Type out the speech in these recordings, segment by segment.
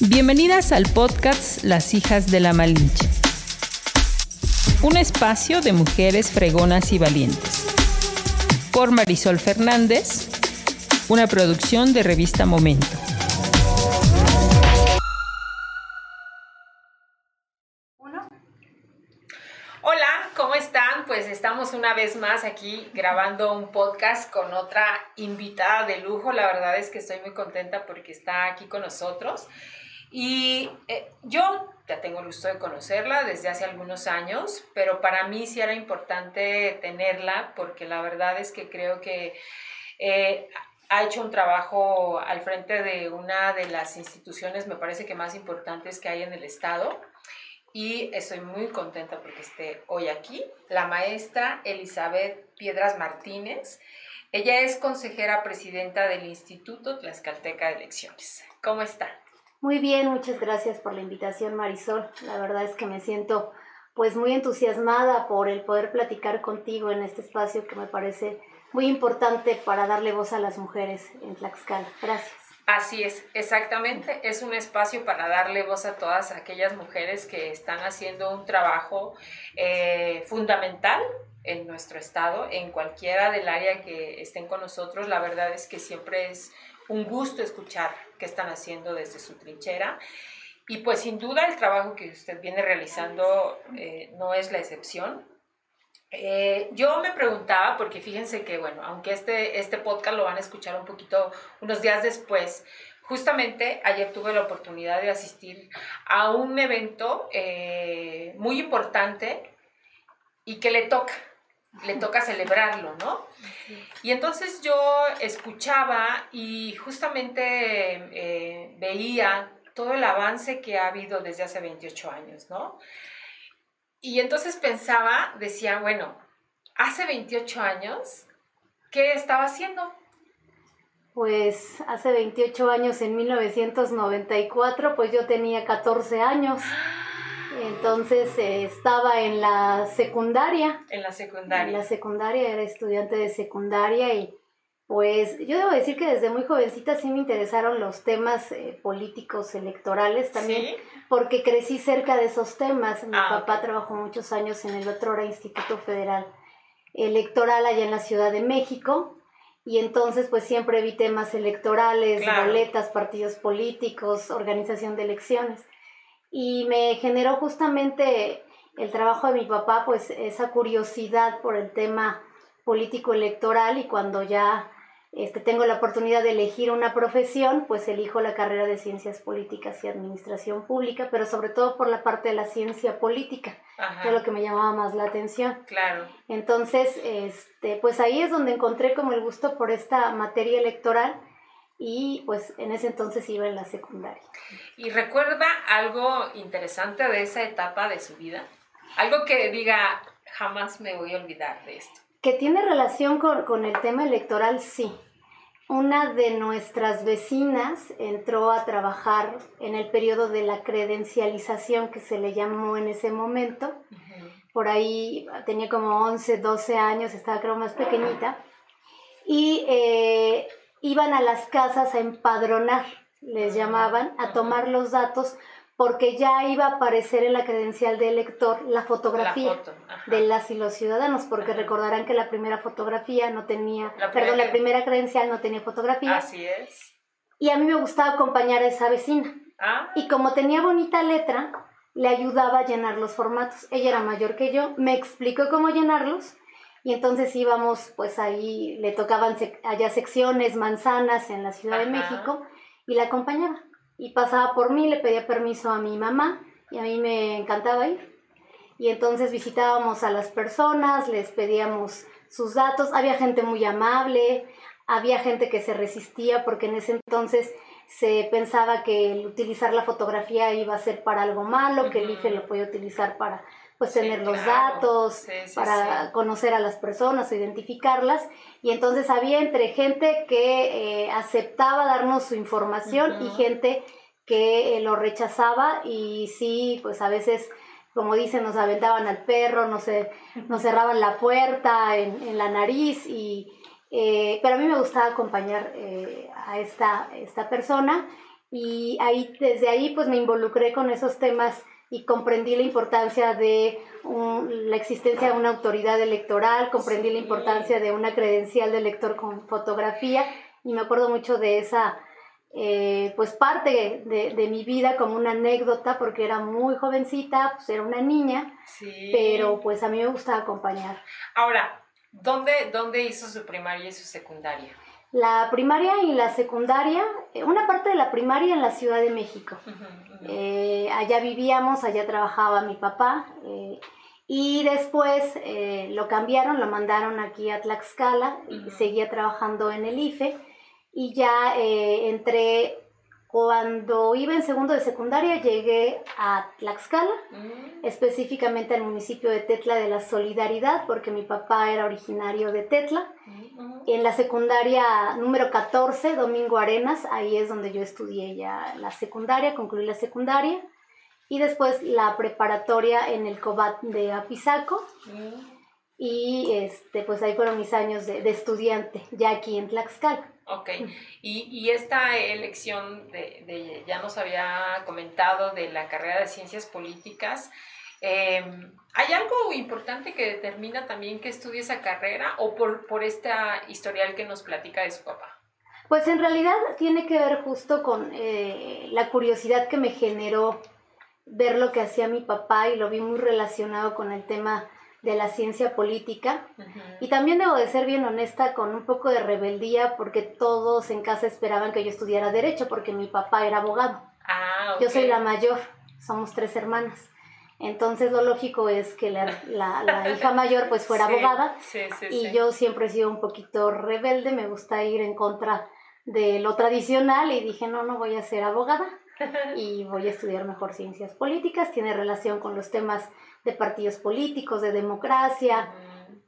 Bienvenidas al podcast Las hijas de la Malinche. Un espacio de mujeres fregonas y valientes. Por Marisol Fernández, una producción de revista Momento. Hola, ¿cómo están? Pues estamos una vez más aquí grabando un podcast con otra invitada de lujo. La verdad es que estoy muy contenta porque está aquí con nosotros. Y eh, yo ya tengo el gusto de conocerla desde hace algunos años, pero para mí sí era importante tenerla porque la verdad es que creo que eh, ha hecho un trabajo al frente de una de las instituciones, me parece que más importantes que hay en el Estado y estoy muy contenta porque esté hoy aquí, la maestra Elizabeth Piedras Martínez. Ella es consejera presidenta del Instituto Tlaxcalteca de Elecciones. ¿Cómo está? Muy bien, muchas gracias por la invitación Marisol. La verdad es que me siento pues muy entusiasmada por el poder platicar contigo en este espacio que me parece muy importante para darle voz a las mujeres en Tlaxcala. Gracias. Así es, exactamente. Es un espacio para darle voz a todas aquellas mujeres que están haciendo un trabajo eh, fundamental en nuestro estado, en cualquiera del área que estén con nosotros. La verdad es que siempre es un gusto escuchar qué están haciendo desde su trinchera. Y pues sin duda el trabajo que usted viene realizando eh, no es la excepción. Eh, yo me preguntaba, porque fíjense que, bueno, aunque este, este podcast lo van a escuchar un poquito unos días después, justamente ayer tuve la oportunidad de asistir a un evento eh, muy importante y que le toca, le toca celebrarlo, ¿no? Y entonces yo escuchaba y justamente eh, veía todo el avance que ha habido desde hace 28 años, ¿no? Y entonces pensaba, decía, bueno, hace 28 años, ¿qué estaba haciendo? Pues hace 28 años, en 1994, pues yo tenía 14 años. Entonces eh, estaba en la secundaria. En la secundaria. En la secundaria, era estudiante de secundaria y pues yo debo decir que desde muy jovencita sí me interesaron los temas eh, políticos electorales también, porque crecí cerca de esos temas. Mi ah, papá trabajó muchos años en el otro Instituto Federal Electoral allá en la Ciudad de México. Y entonces pues siempre vi temas electorales, boletas, partidos políticos, organización de elecciones. Y me generó justamente el trabajo de mi papá pues esa curiosidad por el tema político electoral y cuando ya este, tengo la oportunidad de elegir una profesión, pues elijo la carrera de Ciencias Políticas y Administración Pública, pero sobre todo por la parte de la ciencia política, que es lo que me llamaba más la atención. Claro. Entonces, este, pues ahí es donde encontré como el gusto por esta materia electoral y pues en ese entonces iba en la secundaria. ¿Y recuerda algo interesante de esa etapa de su vida? Algo que diga, jamás me voy a olvidar de esto. Que tiene relación con, el tema electoral, sí. Una de nuestras vecinas entró a trabajar en el periodo de la credencialización que se le llamó en ese momento. Por ahí tenía como 11, 12 años, estaba creo más pequeñita. Y eh, iban a las casas a empadronar, les llamaban, a tomar los datos porque ya iba a aparecer en la credencial de elector la fotografía de las y los ciudadanos, porque recordarán que la primera fotografía no tenía, perdón, la primera credencial no tenía fotografía. Así es. Y a mí me gustaba acompañar a esa vecina. Ah. Y como tenía bonita letra, le ayudaba a llenar los formatos. Ella era mayor que yo, me explicó cómo llenarlos. Y entonces íbamos, pues ahí le tocaban allá secciones, manzanas en la Ciudad de México, y la acompañaba. Y pasaba por mí, le pedía permiso a mi mamá y a mí me encantaba ir. Y entonces visitábamos a las personas, les pedíamos sus datos, había gente muy amable, había gente que se resistía porque en ese entonces se pensaba que el utilizar la fotografía iba a ser para algo malo, que el IFE lo podía utilizar para pues tener los datos, para conocer a las personas identificarlas. Y entonces había entre gente que eh, aceptaba darnos su información y gente que eh, lo rechazaba. Y sí, pues a veces, como dicen, nos aventaban al perro, nos, nos cerraban la puerta en, la nariz. Y... Eh, pero a mí me gustaba acompañar a esta, esta persona. Y ahí, desde ahí pues me involucré con esos temas y comprendí la importancia de la existencia de una autoridad electoral, comprendí la importancia de una credencial de elector con fotografía y me acuerdo mucho de esa eh, pues parte de, mi vida como una anécdota porque era muy jovencita, pues era una niña, pero pues a mí me gustaba acompañar. Ahora, ¿dónde, ¿dónde hizo su primaria y su secundaria? La primaria y la secundaria, eh, una parte de la primaria en la Ciudad de México. Eh, allá vivíamos, allá trabajaba mi papá. Eh, y después lo cambiaron, lo mandaron aquí a Tlaxcala y seguía trabajando en el IFE. Y ya entré cuando iba en segundo de secundaria llegué a Tlaxcala, mm. específicamente al municipio de Tetla de la Solidaridad, porque mi papá era originario de Tetla. Mm. En la secundaria número 14, Domingo Arenas, ahí es donde yo estudié ya la secundaria, concluí la secundaria. Y después la preparatoria en el COBAT de Apizaco. Mm. Y este, pues ahí fueron mis años de, de estudiante, ya aquí en Tlaxcala. Ok, y, y esta elección de, de, ya nos había comentado de la carrera de ciencias políticas, em, ¿hay algo importante que determina también que estudie esa carrera o por, por esta historial que nos platica de su papá? Pues en realidad tiene que ver justo con eh, la curiosidad que me generó ver lo que hacía mi papá y lo vi muy relacionado con el tema de la ciencia política. Y también debo de ser bien honesta con un poco de rebeldía porque todos en casa esperaban que yo estudiara derecho porque mi papá era abogado. Ah, Yo soy la mayor, somos tres hermanas. Entonces lo lógico es que la, la, hija mayor pues fuera abogada y yo siempre he sido un poquito rebelde, me gusta ir en contra de lo tradicional y dije no, no voy a ser abogada y voy a estudiar mejor ciencias políticas, tiene relación con los temas de partidos políticos, de democracia,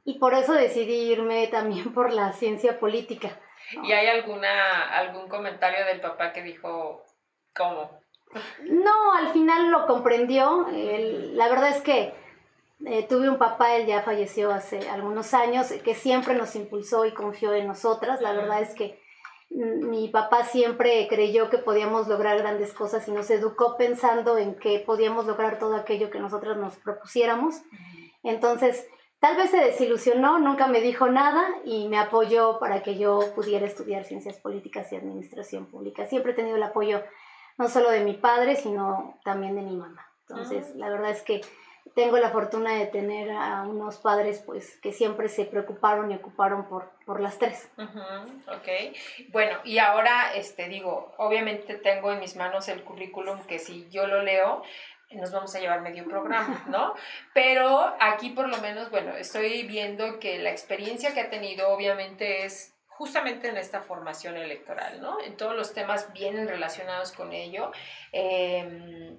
y por eso decidí irme también por la ciencia política. ¿Y hay alguna, algún comentario del papá que dijo, ¿cómo? No, al final lo comprendió. la verdad es que eh, tuve un papá, él ya falleció hace algunos años, que siempre nos impulsó y confió en nosotras. La verdad es que mi papá siempre creyó que podíamos lograr grandes cosas y nos educó pensando en que podíamos lograr todo aquello que nosotros nos propusiéramos. Entonces, tal vez se desilusionó, nunca me dijo nada y me apoyó para que yo pudiera estudiar ciencias políticas y administración pública. Siempre he tenido el apoyo no solo de mi padre, sino también de mi mamá. Entonces, la verdad es que tengo la fortuna de tener a unos padres pues que siempre se preocuparon y ocuparon por, por las tres. ok, bueno, y ahora, este, digo, obviamente tengo en mis manos el currículum que si yo lo leo, nos vamos a llevar medio programa, ¿no? Pero aquí por lo menos, bueno, estoy viendo que la experiencia que ha tenido obviamente es justamente en esta formación electoral, ¿no? En todos los temas vienen relacionados con ello. Eh,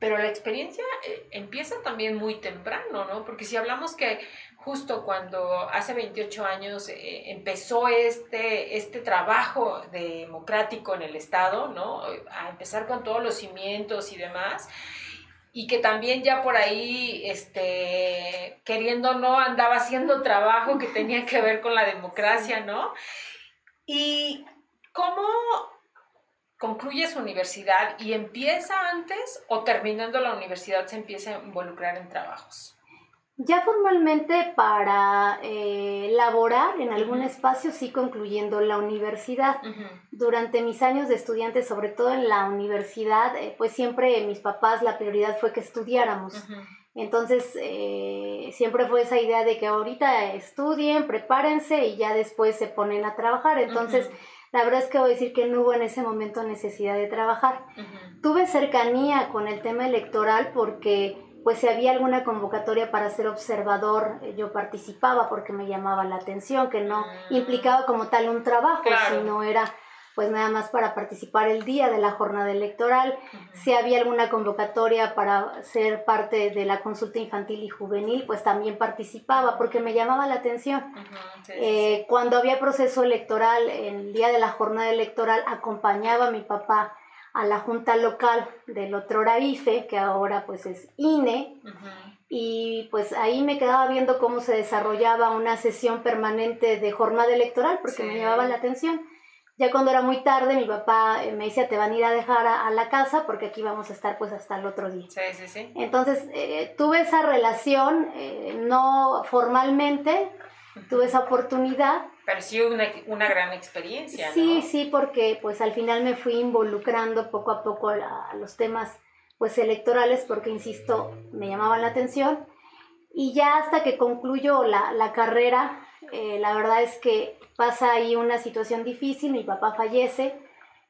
pero la experiencia eh, empieza también muy temprano, ¿no? Porque si hablamos que justo cuando hace 28 años eh, empezó este, este trabajo democrático en el Estado, ¿no? A empezar con todos los cimientos y demás, y que también ya por ahí, este, queriendo no, andaba haciendo trabajo que tenía que ver con la democracia, ¿no? Y cómo concluye su universidad y empieza antes o terminando la universidad se empieza a involucrar en trabajos? Ya formalmente para eh, laborar en algún espacio, sí concluyendo la universidad. Durante mis años de estudiante, sobre todo en la universidad, eh, pues siempre mis papás la prioridad fue que estudiáramos. Entonces, eh, siempre fue esa idea de que ahorita estudien, prepárense y ya después se ponen a trabajar. Entonces, la verdad es que voy a decir que no hubo en ese momento necesidad de trabajar. Tuve cercanía con el tema electoral porque pues si había alguna convocatoria para ser observador, eh, yo participaba porque me llamaba la atención, que no mm. implicaba como tal un trabajo, sino era pues nada más para participar el día de la jornada electoral, si había alguna convocatoria para ser parte de la consulta infantil y juvenil, pues también participaba porque me llamaba la atención. Eh, cuando había proceso electoral, el día de la jornada electoral, acompañaba a mi papá a la junta local del otro IFE, que ahora pues es INE, y pues ahí me quedaba viendo cómo se desarrollaba una sesión permanente de jornada electoral porque me llamaba la atención. Ya cuando era muy tarde, mi papá eh, me decía, te van a ir a dejar a, la casa porque aquí vamos a estar pues hasta el otro día. Sí, sí, sí. Entonces, eh, tuve esa relación, eh, no formalmente, tuve esa oportunidad. Pero sí una, una gran experiencia, Sí, sí, porque pues al final me fui involucrando poco a poco a, los temas pues electorales porque, insisto, me llamaban la atención. Y ya hasta que concluyo la, la carrera, la verdad es que pasa ahí una situación difícil, mi papá fallece,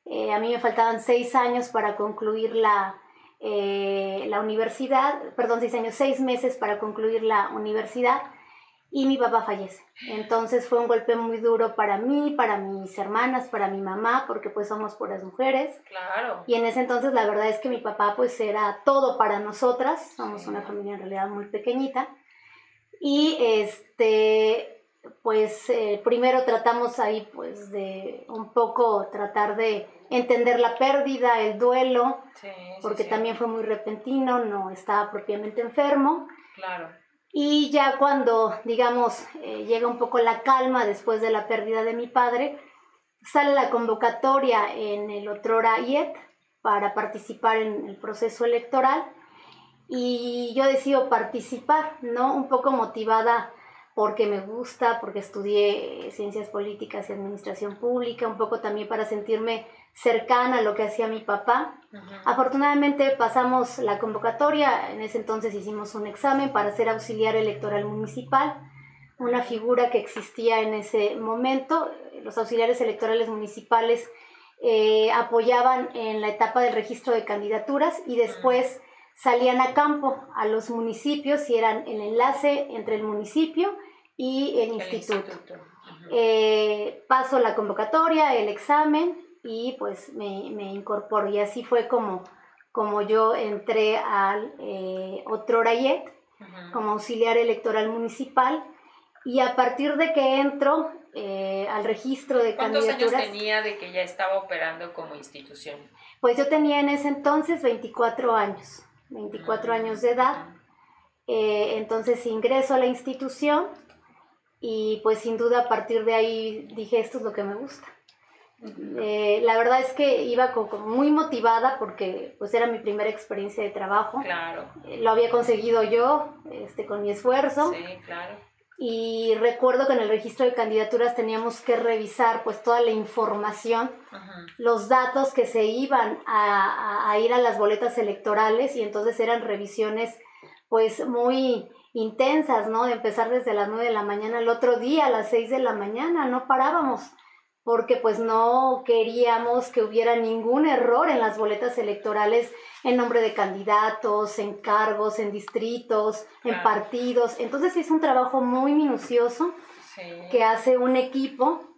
eh, a mí me faltaban seis años para concluir la, eh, la universidad, perdón, seis años, seis meses para concluir la universidad y mi papá fallece. Entonces fue un golpe muy duro para mí, para mis hermanas, para mi mamá, porque pues somos puras mujeres. Claro. Y en ese entonces la verdad es que mi papá pues era todo para nosotras, somos una familia en realidad muy pequeñita. Y este, pues eh, primero tratamos ahí pues de un poco tratar de entender la pérdida, el duelo, porque también fue muy repentino, no estaba propiamente enfermo. Claro. Y ya cuando, digamos, eh, llega un poco la calma después de la pérdida de mi padre, sale la convocatoria en el Otrora IET para participar en el proceso electoral y yo decido participar, ¿no? Un poco motivada porque me gusta, porque estudié ciencias políticas y administración pública, un poco también para sentirme cercana a lo que hacía mi papá. Afortunadamente pasamos la convocatoria, en ese entonces hicimos un examen para ser auxiliar electoral municipal, una figura que existía en ese momento. Los auxiliares electorales municipales eh, apoyaban en la etapa del registro de candidaturas y después salían a campo a los municipios y eran el enlace entre el municipio y el, instituto. Eh, paso la convocatoria, el examen y pues me, me, incorporo. Y así fue como, como yo entré al eh, Otrorayet como auxiliar electoral municipal. Y a partir de que entro eh, al registro de candidaturas... ¿Cuántos años tenía de que ya estaba operando como institución? Pues yo tenía en ese entonces 24 años, 24 años de edad. Eh, entonces ingreso a la institución y pues sin duda a partir de ahí dije, esto es lo que me gusta. Eh, la verdad es que iba como muy motivada porque pues era mi primera experiencia de trabajo. Claro. Eh, lo había conseguido yo este, con mi esfuerzo. Sí, claro. Y recuerdo que en el registro de candidaturas teníamos que revisar pues toda la información, los datos que se iban a, a, ir a las boletas electorales y entonces eran revisiones pues muy intensas, ¿no? De empezar desde las 9 de la mañana al otro día, a las 6 de la mañana, no parábamos, porque pues no queríamos que hubiera ningún error en las boletas electorales en nombre de candidatos, en cargos, en distritos, en partidos. Entonces es un trabajo muy minucioso que hace un equipo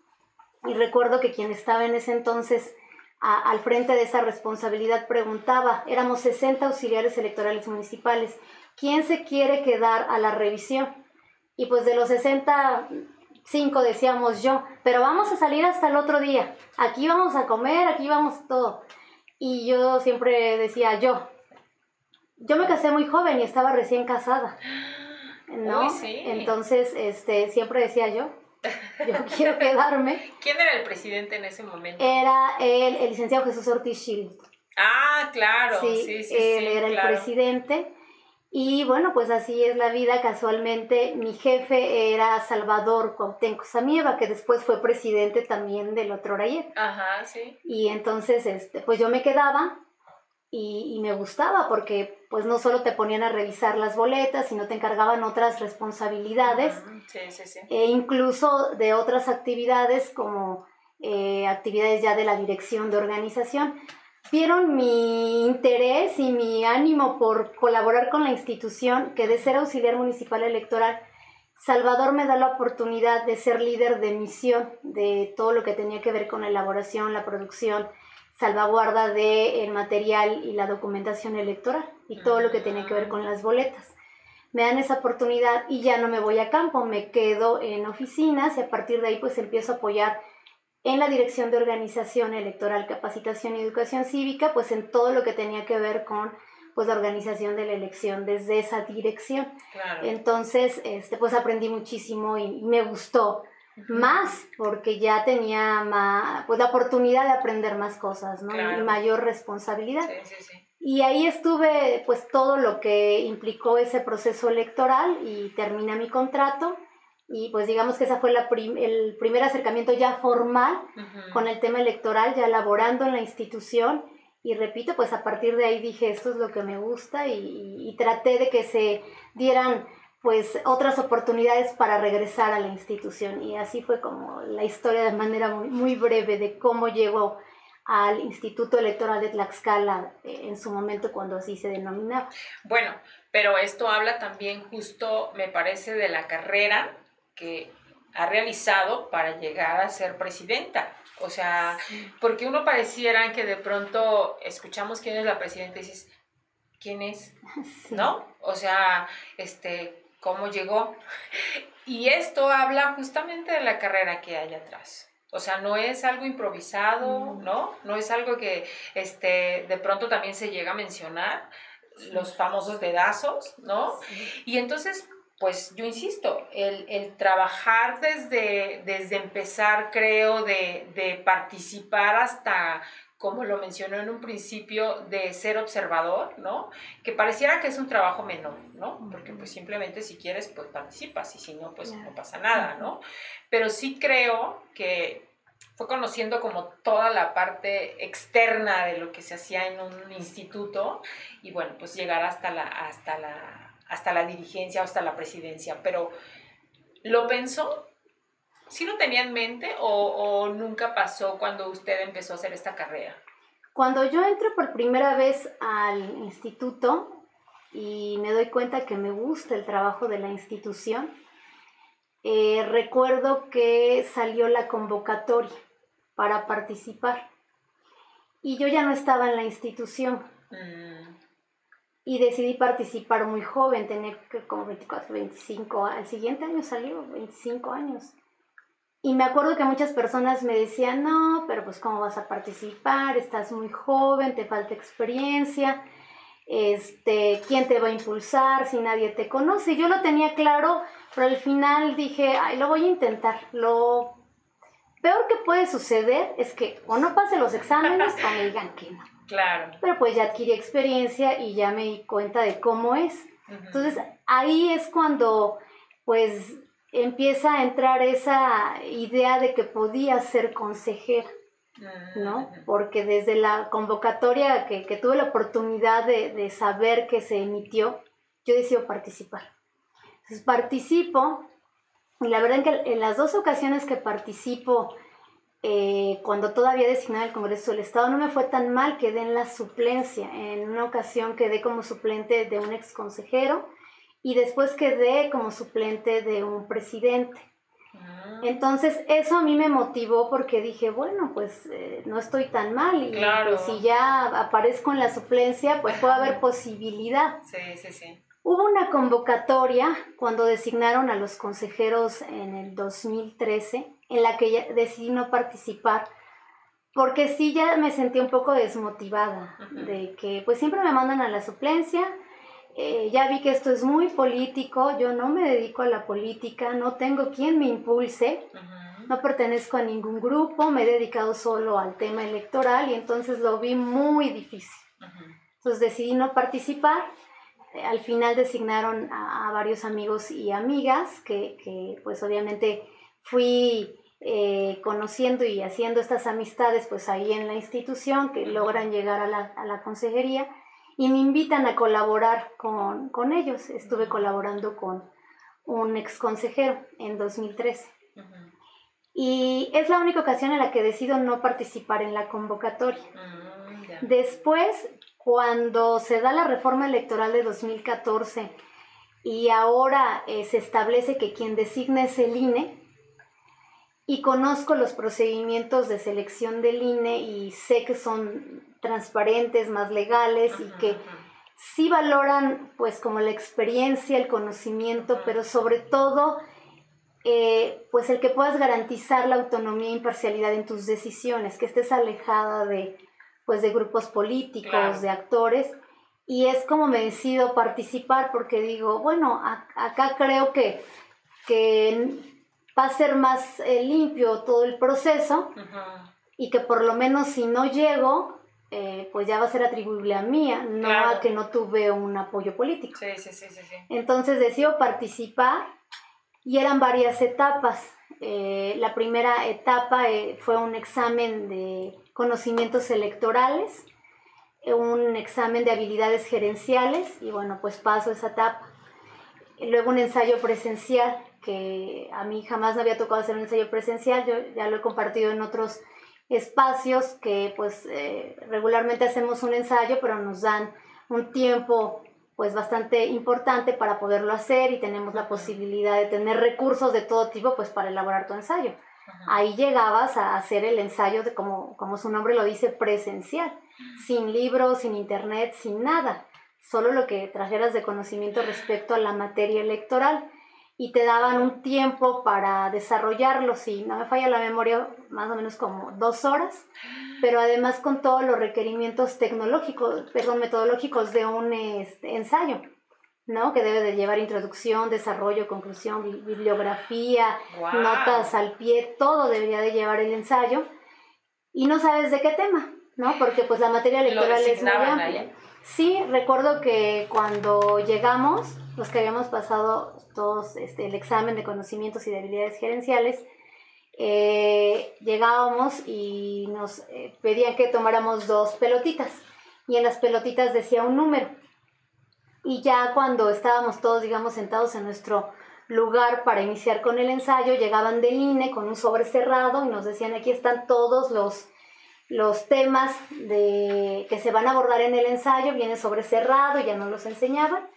y recuerdo que quien estaba en ese entonces al frente de esa responsabilidad preguntaba, éramos 60 auxiliares electorales municipales ¿quién se quiere quedar a la revisión? Y pues de los 65 decíamos yo, pero vamos a salir hasta el otro día, aquí vamos a comer, aquí vamos todo. Y yo siempre decía yo, yo me casé muy joven y estaba recién casada. ¿No? Entonces, este, siempre decía yo, yo quiero quedarme. ¿Quién era el presidente en ese momento? Era el, el licenciado Jesús Ortiz Schill. Ah, claro, sí, sí, sí. Él era el presidente. Y bueno, pues así es la vida. Casualmente, mi jefe era Salvador Cuauhtémoc Samieva, que después fue presidente también del otro Orayet. Ajá, sí. Y entonces, este, pues yo me quedaba y, y, me gustaba porque pues no solo te ponían a revisar las boletas, sino te encargaban otras responsabilidades. Sí, sí, sí. E incluso de otras actividades como eh, actividades ya de la dirección de organización vieron mi interés y mi ánimo por colaborar con la institución, que de ser auxiliar municipal electoral, Salvador me da la oportunidad de ser líder de misión de todo lo que tenía que ver con la elaboración, la producción, salvaguarda del material y la documentación electoral y todo lo que tenía que ver con las boletas. Me dan esa oportunidad y ya no me voy a campo, me quedo en oficinas y a partir de ahí pues empiezo a apoyar en la Dirección de Organización Electoral, Capacitación y Educación Cívica, pues en todo lo que tenía que ver con pues la organización de la elección desde esa dirección. Entonces, este, pues aprendí muchísimo y me gustó más, porque ya tenía más, pues la oportunidad de aprender más cosas, ¿no? Y mayor responsabilidad. Sí, sí, sí. Y ahí estuve pues todo lo que implicó ese proceso electoral y terminé mi contrato y pues digamos que esa fue la el primer acercamiento ya formal con el tema electoral, ya laborando en la institución y repito, pues a partir de ahí dije esto es lo que me gusta y, y traté de que se dieran pues otras oportunidades para regresar a la institución y así fue como la historia de manera muy, muy breve de cómo llegó al Instituto Electoral de Tlaxcala eh, en su momento cuando así se denominaba. Bueno, pero esto habla también justo, me parece, de la carrera que ha realizado para llegar a ser presidenta. O sea, porque uno pareciera que de pronto escuchamos quién es la presidenta y dices, ¿quién es? ¿No? O sea, este, ¿cómo llegó? Y esto habla justamente de la carrera que hay atrás. O sea, no es algo improvisado, ¿no? No es algo que este, de pronto también se llega a mencionar, los famosos dedazos, ¿no? Y entonces, pues yo insisto, el, trabajar desde, desde empezar, creo, de, de participar hasta como lo mencionó en un principio, de ser observador, ¿no? Que pareciera que es un trabajo menor, ¿no? Porque pues simplemente si quieres, pues participas y si no, pues no pasa nada, ¿no? Pero sí creo que fue conociendo como toda la parte externa de lo que se hacía en un instituto y bueno, pues llegar hasta la, hasta la, hasta la dirigencia, hasta la presidencia. Pero, ¿lo pensó? ¿Sí lo tenía en mente o, nunca pasó cuando usted empezó a hacer esta carrera? Cuando yo entro por primera vez al instituto y me doy cuenta que me gusta el trabajo de la institución, eh, recuerdo que salió la convocatoria para participar y yo ya no estaba en la institución. Mm. Y decidí participar muy joven, tenía como 24, 25, al siguiente año salió, 25 años. Y me acuerdo que muchas personas me decían, no, pero pues cómo vas a participar, estás muy joven, te falta experiencia, este, ¿quién te va a impulsar si nadie te conoce? Yo lo tenía claro, pero al final dije, ay, lo voy a intentar. Lo peor que puede suceder es que o no pase los exámenes o me digan que no. Claro. Pero pues ya adquirí experiencia y ya me di cuenta de cómo es. Entonces ahí es cuando pues empieza a entrar esa idea de que podía ser consejera, ¿no? Porque desde la convocatoria que, tuve la oportunidad de, saber que se emitió, yo decido participar. Entonces participo, y la verdad es que en las dos ocasiones que participo, eh, cuando todavía designaba el Congreso del Estado, no me fue tan mal, quedé en la suplencia. En una ocasión quedé como suplente de un ex consejero, y después quedé como suplente de un presidente. Ah. Entonces eso a mí me motivó porque dije, bueno, pues eh, no estoy tan mal y pues, si ya aparezco en la suplencia, pues puede haber posibilidad. Sí, sí, sí. Hubo una convocatoria cuando designaron a los consejeros en el 2013 en la que ya decidí no participar porque sí ya me sentí un poco desmotivada de que pues siempre me mandan a la suplencia, eh, ya vi que esto es muy político, yo no me dedico a la política, no tengo quien me impulse, no pertenezco a ningún grupo, me he dedicado solo al tema electoral y entonces lo vi muy difícil. Entonces decidí no participar. Eh, al final designaron a, varios amigos y amigas que, que pues obviamente fui eh, conociendo y haciendo estas amistades pues ahí en la institución que logran llegar a la, a la consejería y me invitan a colaborar con, ellos. Estuve colaborando con un ex consejero en 2013. Y es la única ocasión en la que decido no participar en la convocatoria. Mm, Después, cuando se da la reforma electoral de 2014 y ahora eh, se establece que quien designa es el INE, y conozco los procedimientos de selección del INE y sé que son transparentes, más legales y que sí valoran pues como la experiencia, el conocimiento, pero sobre todo eh, pues el que puedas garantizar la autonomía e imparcialidad en tus decisiones, que estés alejada de pues de grupos políticos, de actores. Y es como me decido participar porque digo, bueno, acá creo que, que va a ser más eh, limpio todo el proceso y que por lo menos si no llego, eh, pues ya va a ser atribuible a mí, no a que no tuve un apoyo político. Sí, sí, sí, sí, Entonces decido participar y eran varias etapas. Eh, la primera etapa fue un examen de conocimientos electorales, un examen de habilidades gerenciales y bueno, pues paso esa etapa. Luego un ensayo presencial, que a mí jamás me había tocado hacer un ensayo presencial, yo ya lo he compartido en otros espacios que pues eh, regularmente hacemos un ensayo, pero nos dan un tiempo pues bastante importante para poderlo hacer y tenemos la posibilidad de tener recursos de todo tipo pues para elaborar tu ensayo. Ahí llegabas a hacer el ensayo de como, como su nombre lo dice, presencial, sin libros, sin internet, sin nada, solo lo que trajeras de conocimiento respecto a la materia electoral y te daban un tiempo para desarrollarlo, si no me falla la memoria, más o menos como dos horas, pero además con todos los requerimientos tecnológicos, perdón, metodológicos de un este, ensayo, ¿no? Que debe de llevar introducción, desarrollo, conclusión, bibliografía, notas al pie, todo debería de llevar el ensayo, y no sabes de qué tema, ¿no? Porque pues la materia electoral es muy amplia. Sí, recuerdo que cuando llegamos, los que habíamos pasado todos este, el examen de conocimientos y de habilidades gerenciales, eh, llegábamos y nos eh, pedían que tomáramos dos pelotitas y en las pelotitas decía un número. Y ya cuando estábamos todos, digamos, sentados en nuestro lugar para iniciar con el ensayo, llegaban del INE con un sobre cerrado y nos decían aquí están todos los, los temas de, que se van a abordar en el ensayo, viene sobre cerrado, ya nos los enseñaban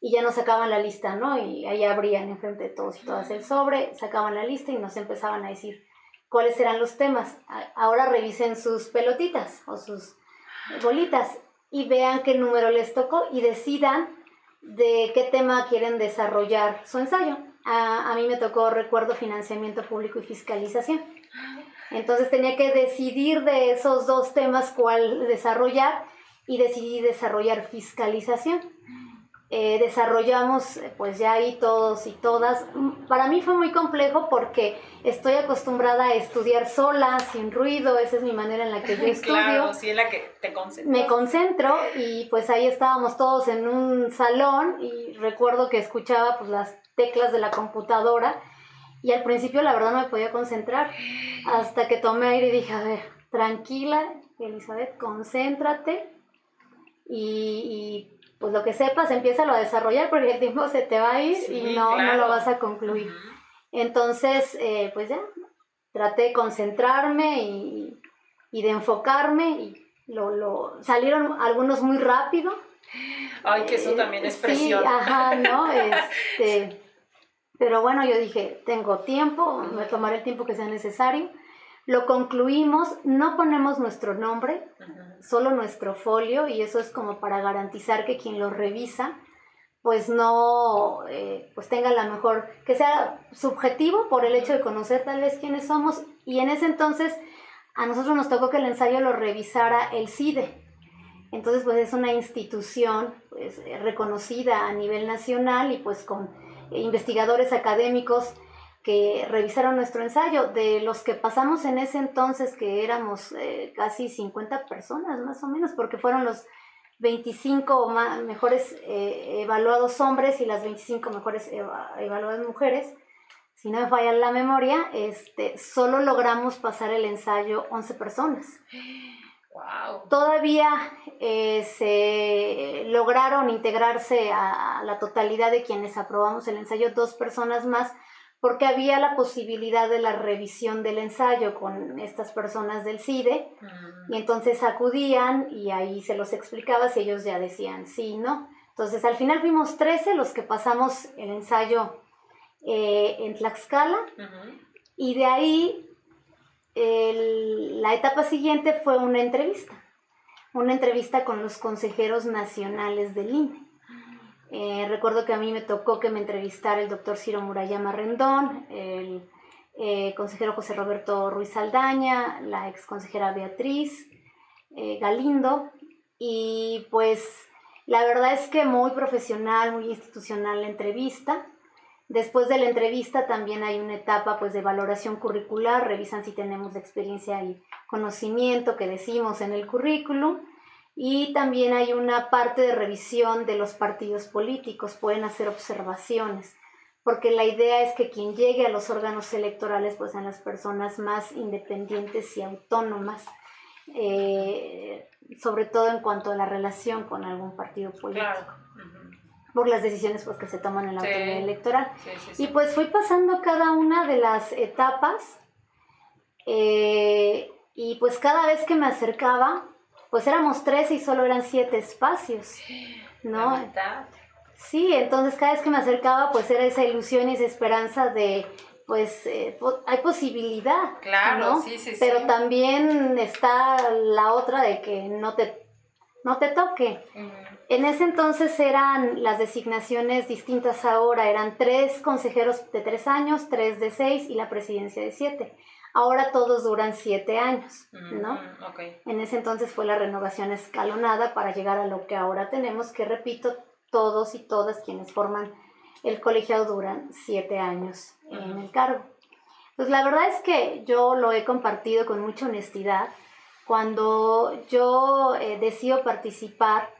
y ya nos sacaban la lista, ¿no? Y ahí abrían enfrente de todos y todas el sobre, sacaban la lista y nos empezaban a decir cuáles eran los temas. Ahora revisen sus pelotitas o sus bolitas y vean qué número les tocó y decidan de qué tema quieren desarrollar su ensayo. A, a mí me tocó, recuerdo, financiamiento público y fiscalización. Entonces tenía que decidir de esos dos temas cuál desarrollar y decidí desarrollar fiscalización. Eh, desarrollamos pues ya ahí todos y todas. Para mí fue muy complejo porque estoy acostumbrada a estudiar sola, sin ruido, esa es mi manera en la que yo estudio. Claro, sí, en la que te concentras. Me concentro y pues ahí estábamos todos en un salón y recuerdo que escuchaba pues las teclas de la computadora y al principio la verdad no me podía concentrar hasta que tomé aire y dije, a ver, tranquila, Elizabeth, concéntrate y, y pues lo que sepas, empieza a desarrollar porque el tiempo se te va a ir y no, no lo vas a concluir. Entonces, eh, pues ya, traté de concentrarme y, y de enfocarme y lo, lo, salieron algunos muy rápido. Ay, que eso también es presión. Sí, ajá, ¿no? Este, pero bueno, yo dije, tengo tiempo, me tomaré el tiempo que sea necesario. Lo concluimos, no ponemos nuestro nombre, solo nuestro folio y eso es como para garantizar que quien lo revisa pues no eh, pues tenga la mejor, que sea subjetivo por el hecho de conocer tal vez quiénes somos y en ese entonces a nosotros nos tocó que el ensayo lo revisara el CIDE. Entonces pues es una institución pues, reconocida a nivel nacional y pues con investigadores académicos que revisaron nuestro ensayo. De los que pasamos en ese entonces, que éramos eh, casi 50 personas más o menos, porque fueron los 25 mejores eh, evaluados hombres y las 25 mejores evaluadas mujeres, si no me falla la memoria, este, solo logramos pasar el ensayo 11 personas. Wow. Todavía eh, se lograron integrarse a la totalidad de quienes aprobamos el ensayo dos personas más, porque había la posibilidad de la revisión del ensayo con estas personas del CIDE, y entonces acudían y ahí se los explicaba si ellos ya decían sí, ¿no? Entonces al final fuimos 13 los que pasamos el ensayo eh, en Tlaxcala, y de ahí la etapa siguiente fue una entrevista, una entrevista con los consejeros nacionales del INE. Eh, recuerdo que a mí me tocó que me entrevistara el doctor Ciro Murayama Rendón, el eh, consejero José Roberto Ruiz Aldaña, la ex consejera Beatriz eh, Galindo, y pues la verdad es que muy profesional, muy institucional la entrevista. Después de la entrevista también hay una etapa pues de valoración curricular, revisan si tenemos experiencia y conocimiento que decimos en el currículum. Y también hay una parte de revisión de los partidos políticos, pueden hacer observaciones, porque la idea es que quien llegue a los órganos electorales pues sean las personas más independientes y autónomas, eh, sobre todo en cuanto a la relación con algún partido político por las decisiones pues, que se toman en la autoridad electoral. y pues fui pasando cada una de las etapas eh, y pues cada vez que me acercaba, pues éramos tres y solo eran siete espacios, ¿no? Sí, entonces cada vez que me acercaba pues era esa ilusión y esa esperanza de pues eh, hay posibilidad, claro, sí, sí, Pero también está la otra de que no te, no te toque. En ese entonces eran las designaciones distintas ahora, eran tres consejeros de tres años, tres de seis y la presidencia de siete. Ahora todos duran siete años, ¿no? En ese entonces fue la renovación escalonada para llegar a lo que ahora tenemos, que repito, todos y todas quienes forman el colegiado duran siete años en el cargo. Pues la verdad es que yo lo he compartido con mucha honestidad. Cuando yo eh, decido participar,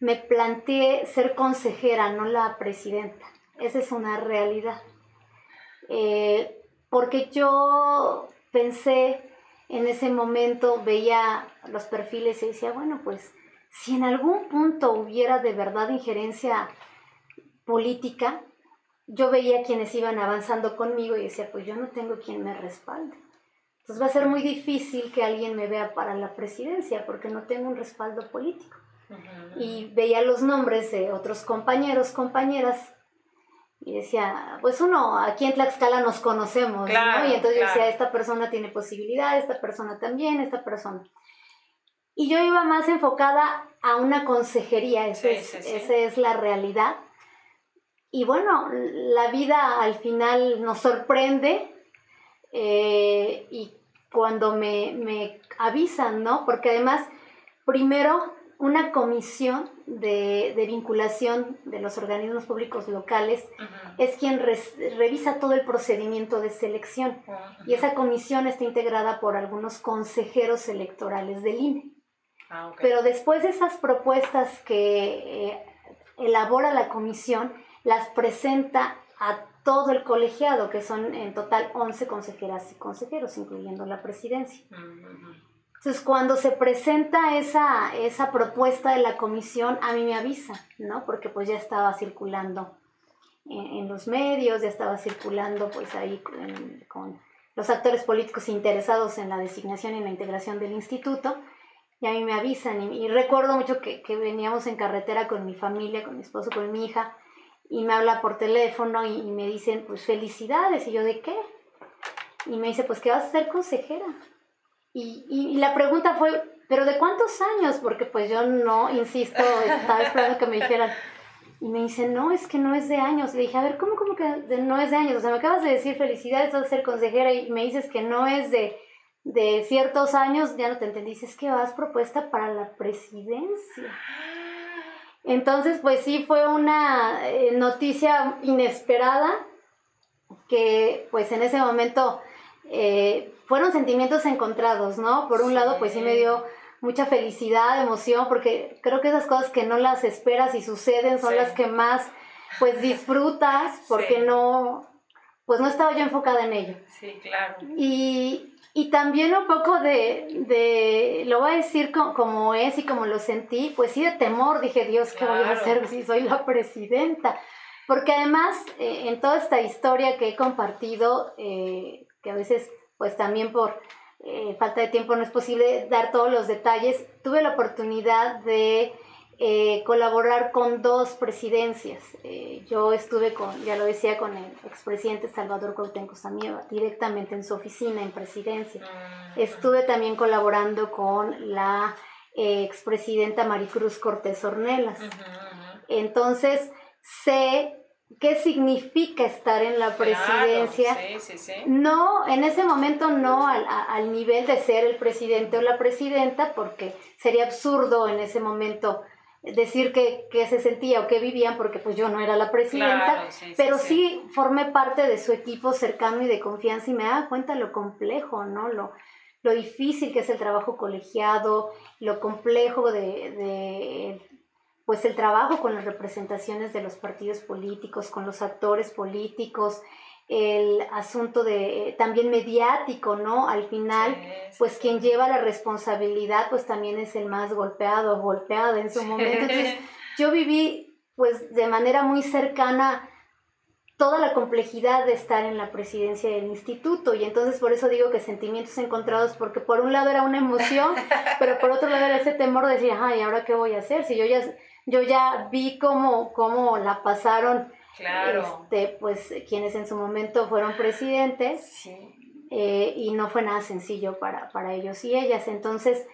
me planteé ser consejera, no la presidenta. Esa es una realidad. Eh, porque yo pensé en ese momento, veía los perfiles y decía, bueno, pues si en algún punto hubiera de verdad injerencia política, yo veía quienes iban avanzando conmigo y decía, pues yo no tengo quien me respalde. Entonces va a ser muy difícil que alguien me vea para la presidencia porque no tengo un respaldo político y veía los nombres de otros compañeros, compañeras, y decía, pues uno, aquí en Tlaxcala nos conocemos, ¿no? Y entonces yo decía, esta persona tiene posibilidad, esta persona también, esta persona. Y yo iba más enfocada a una consejería, esa es la realidad. Y bueno, la vida al final nos sorprende eh, y cuando me, me avisan, ¿no? Porque además, primero una comisión de, vinculación de los organismos públicos locales es quien revisa todo el procedimiento de selección y esa comisión está integrada por algunos consejeros electorales del INE. Ah, Pero después de esas propuestas que eh, elabora la comisión, las presenta a todo el colegiado, que son en total 11 consejeras y consejeros, incluyendo la presidencia. Entonces, cuando se presenta esa, esa propuesta de la comisión, a mí me avisa, ¿no? Porque pues ya estaba circulando en, los medios, ya estaba circulando pues ahí con, los actores políticos interesados en la designación y la integración del instituto, y a mí me avisan. Y, recuerdo mucho que, que, veníamos en carretera con mi familia, con mi esposo, con mi hija, y me habla por teléfono y, y me dicen, pues felicidades, y yo, ¿de qué? Y me dice, pues que vas a ser consejera. Y, y, la pregunta fue, ¿pero de cuántos años? Porque pues yo no, insisto, estaba esperando que me dijeran. Y me dice, no, es que no es de años. Le dije, a ver, ¿cómo, cómo que no es de años? O sea, me acabas de decir felicidades, vas a ser consejera y me dices que no es de, de ciertos años, ya no te entendí. es que vas propuesta para la presidencia. Entonces, pues sí, fue una eh, noticia inesperada que pues en ese momento eh, fueron sentimientos encontrados, ¿no? Por un lado, pues sí me dio mucha felicidad, emoción, porque creo que esas cosas que no las esperas y suceden son las que más, pues, disfrutas, porque no, pues no estaba yo enfocada en ello. Sí, claro. Y, y también un poco de, de, lo voy a decir como, es y como lo sentí, pues sí de temor, dije, Dios, ¿qué voy a hacer si soy la presidenta? Porque además, eh, en toda esta historia que he compartido, eh, que a veces pues también por eh, falta de tiempo no es posible dar todos los detalles, tuve la oportunidad de eh, colaborar con dos presidencias. Eh, yo estuve con, ya lo decía, con el expresidente Salvador Cuauhtémoc Samieva, directamente en su oficina en presidencia. Mm. Estuve también colaborando con la expresidenta Maricruz Cortés Ornelas. Entonces, sé qué significa estar en la presidencia. sí, sí, sí. No, en ese momento no al, al, nivel de ser el presidente o la presidenta, porque sería absurdo en ese momento decir qué, se sentía o qué vivían, porque pues yo no era la presidenta, pero sí, formé parte de su equipo cercano y de confianza y me daba cuenta lo complejo, ¿no? Lo, lo difícil que es el trabajo colegiado, lo complejo de, de pues el trabajo con las representaciones de los partidos políticos, con los actores políticos, el asunto de también mediático, ¿no? Al final, pues quien lleva la responsabilidad, pues también es el más golpeado o golpeada en su momento. Entonces, yo viví, pues, de manera muy cercana toda la complejidad de estar en la presidencia del instituto y entonces por eso digo que sentimientos encontrados porque por un lado era una emoción pero por otro lado era ese temor de decir ay ahora qué voy a hacer si yo ya yo ya vi cómo, cómo la pasaron Claro. Este, pues quienes en su momento fueron presidentes eh, y no fue nada sencillo para, para ellos y ellas. Entonces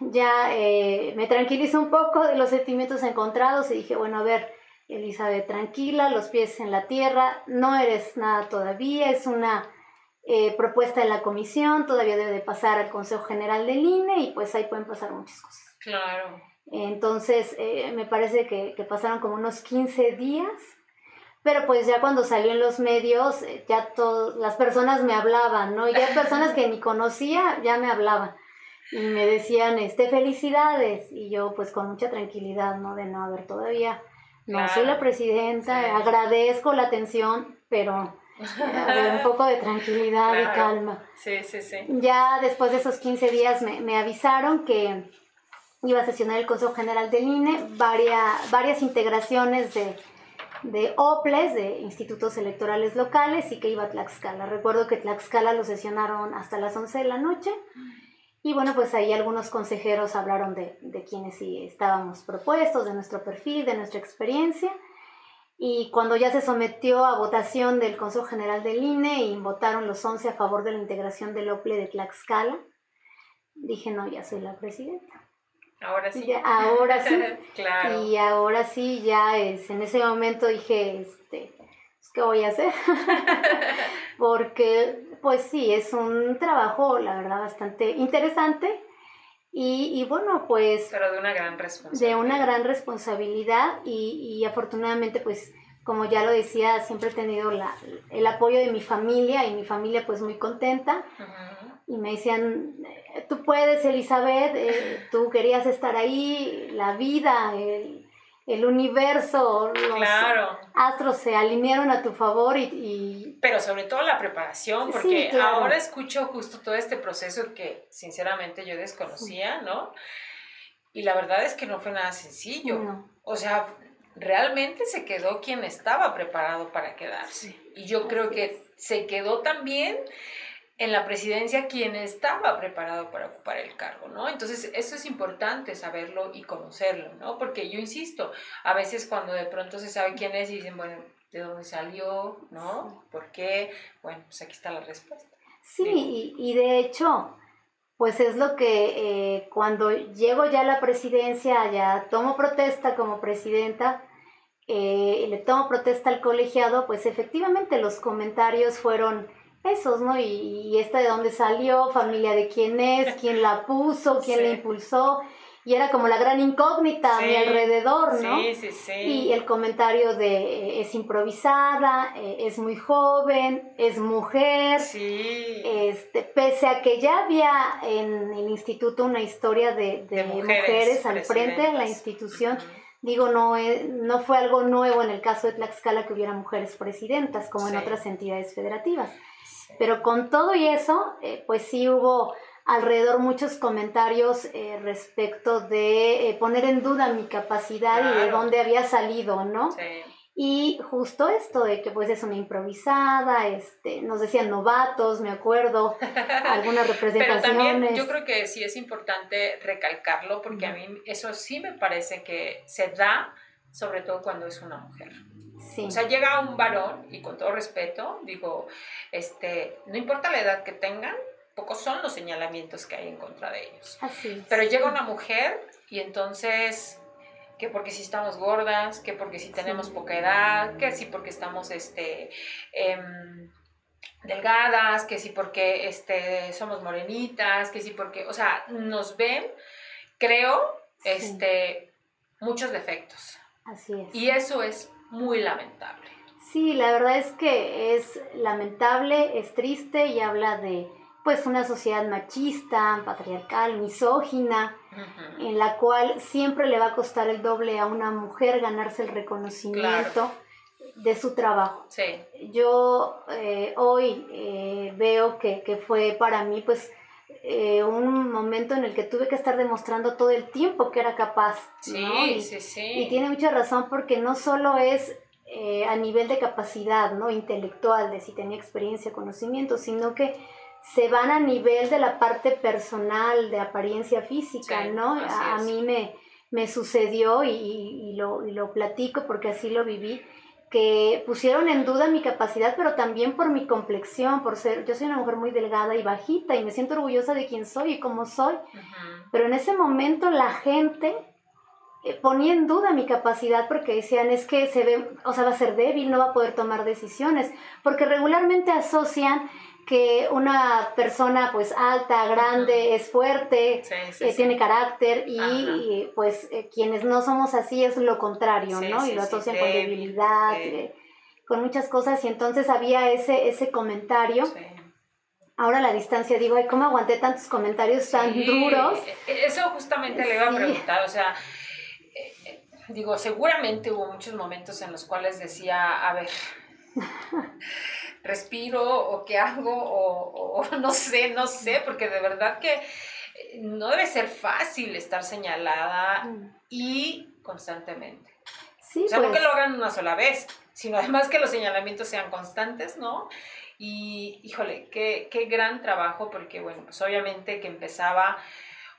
ya eh, me tranquilizó un poco de los sentimientos encontrados y dije, bueno, a ver, Elizabeth, tranquila, los pies en la tierra, no eres nada todavía, es una eh, propuesta de la comisión, todavía debe de pasar al Consejo General del INE y pues ahí pueden pasar muchas cosas. Claro. Entonces, me parece que, que, pasaron como unos 15 días pero pues ya cuando salió en los medios, eh, ya todas las personas me hablaban, ¿no? Ya personas que ni conocía ya me hablaban y me decían, este, felicidades. Y yo pues con mucha tranquilidad, ¿no? De no haber todavía, no soy la presidenta, agradezco la atención, pero un poco de tranquilidad y calma. Sí, sí, sí. Ya después de esos 15 días me, me avisaron que iba a sesionar el Consejo General del INE, varias, varias integraciones de de OPLES, de institutos electorales locales, y que iba a Tlaxcala. Recuerdo que Tlaxcala lo sesionaron hasta las 11 de la noche. Y bueno, pues ahí algunos consejeros hablaron de, de quienes sí estábamos propuestos, de nuestro perfil, de nuestra experiencia. Y cuando ya se sometió a votación del Consejo General del INE y votaron los 11 a favor de la integración del OPLE de Tlaxcala, dije, no, ya soy la presidenta. Ahora sí. ahora sí. claro. Y ahora sí, ya es, en ese momento dije, este, pues, ¿qué voy a hacer? Porque, pues sí, es un trabajo, la verdad, bastante interesante. Y, y, bueno, pues... Pero de una gran responsabilidad. De una gran responsabilidad y, y afortunadamente, pues, como ya lo decía, siempre he tenido la, el apoyo de mi familia y mi familia pues muy contenta. Y me decían, tú puedes, Elizabeth, eh, tú querías estar ahí, la vida, el, universo, los astros se alinearon a tu favor y, Pero sobre todo la preparación, porque ahora escucho justo todo este proceso que sinceramente yo desconocía, ¿no? Y la verdad es que no fue nada sencillo. O sea, realmente se quedó quien estaba preparado para quedarse. Y yo creo que se quedó también en la presidencia quien estaba preparado para ocupar el cargo, ¿no? Entonces, eso es importante saberlo y conocerlo, ¿no? Porque yo insisto, a veces cuando de pronto se sabe quién es y dicen, bueno, ¿de dónde salió? ¿No? ¿Por qué? Bueno, pues aquí está la respuesta. Sí, y, de hecho, pues es lo que eh, cuando llego ya a la presidencia, ya tomo protesta como presidenta, eh, le tomo protesta al colegiado, pues efectivamente los comentarios fueron esos, ¿no? Y, esta de dónde salió, familia de quién es, quién la puso, quién la impulsó. Y era como la gran incógnita a mi alrededor, ¿no? Sí, sí, sí. Y el comentario de eh, es improvisada, eh, es muy joven, es mujer. Sí. Este, pese a que ya había en el instituto una historia de, mujeres, al frente de la institución. Digo, no, no fue algo nuevo en el caso de Tlaxcala que hubiera mujeres presidentas, como en otras entidades federativas. Pero con todo y eso, eh, pues sí hubo alrededor muchos comentarios eh, respecto de eh, poner en duda mi capacidad y de dónde había salido, ¿no? Sí. Y justo esto de que pues es una improvisada, este, nos decían novatos, me acuerdo, algunas representaciones. Pero también yo creo que sí es importante recalcarlo porque a mí eso sí me parece que se da sobre todo cuando es una mujer. O sea, llega un varón, y con todo respeto, digo, este, no importa la edad que tengan, pocos son los señalamientos que hay en contra de ellos. Así. Pero llega una mujer y entonces, que porque si estamos gordas, que porque si tenemos poca edad, que si porque estamos este, em, delgadas, que si porque este, somos morenitas, que si porque, o sea, nos ven, creo, este, muchos defectos. Así es. Y eso es muy lamentable. Sí, la verdad es que es lamentable, es triste y habla de pues una sociedad machista, patriarcal, misógina, en la cual siempre le va a costar el doble a una mujer ganarse el reconocimiento de su trabajo. Sí. Yo eh, hoy eh, veo que, que, fue para mí pues eh, un momento en el que tuve que estar demostrando todo el tiempo que era capaz. Sí, y, sí, sí. Y tiene mucha razón porque no solo es a nivel de capacidad ¿no? intelectual, de si tenía experiencia, conocimiento, sino que se van a nivel de la parte personal, de apariencia física, ¿no? A, mí me, me sucedió y, y, lo, y, lo, platico porque así lo viví que pusieron en duda mi capacidad, pero también por mi complexión, por ser, yo soy una mujer muy delgada y bajita y me siento orgullosa de quién soy y cómo soy, pero en ese momento la gente eh, ponía en duda mi capacidad porque decían es que se ve, o sea, va a ser débil, no va a poder tomar decisiones, porque regularmente asocian que una persona pues alta, grande, es fuerte, eh, tiene carácter y, pues eh, quienes no somos así es lo contrario, ¿no? y lo asocian con debilidad, eh, con muchas cosas. Y entonces había ese, ese comentario. Ahora la distancia digo, ay, ¿cómo aguanté tantos comentarios tan duros? E, e, eso justamente le iba a preguntar, o sea, digo, seguramente hubo muchos momentos en los cuales decía, a ver, respiro o qué hago o, no sé, no sé, porque de verdad que eh, no debe ser fácil estar señalada mm. y constantemente. Sí, o sea, no que pues. lo hagan una sola vez, sino además que los señalamientos sean constantes, ¿no? Y híjole, qué, qué gran trabajo, porque bueno, pues obviamente que empezaba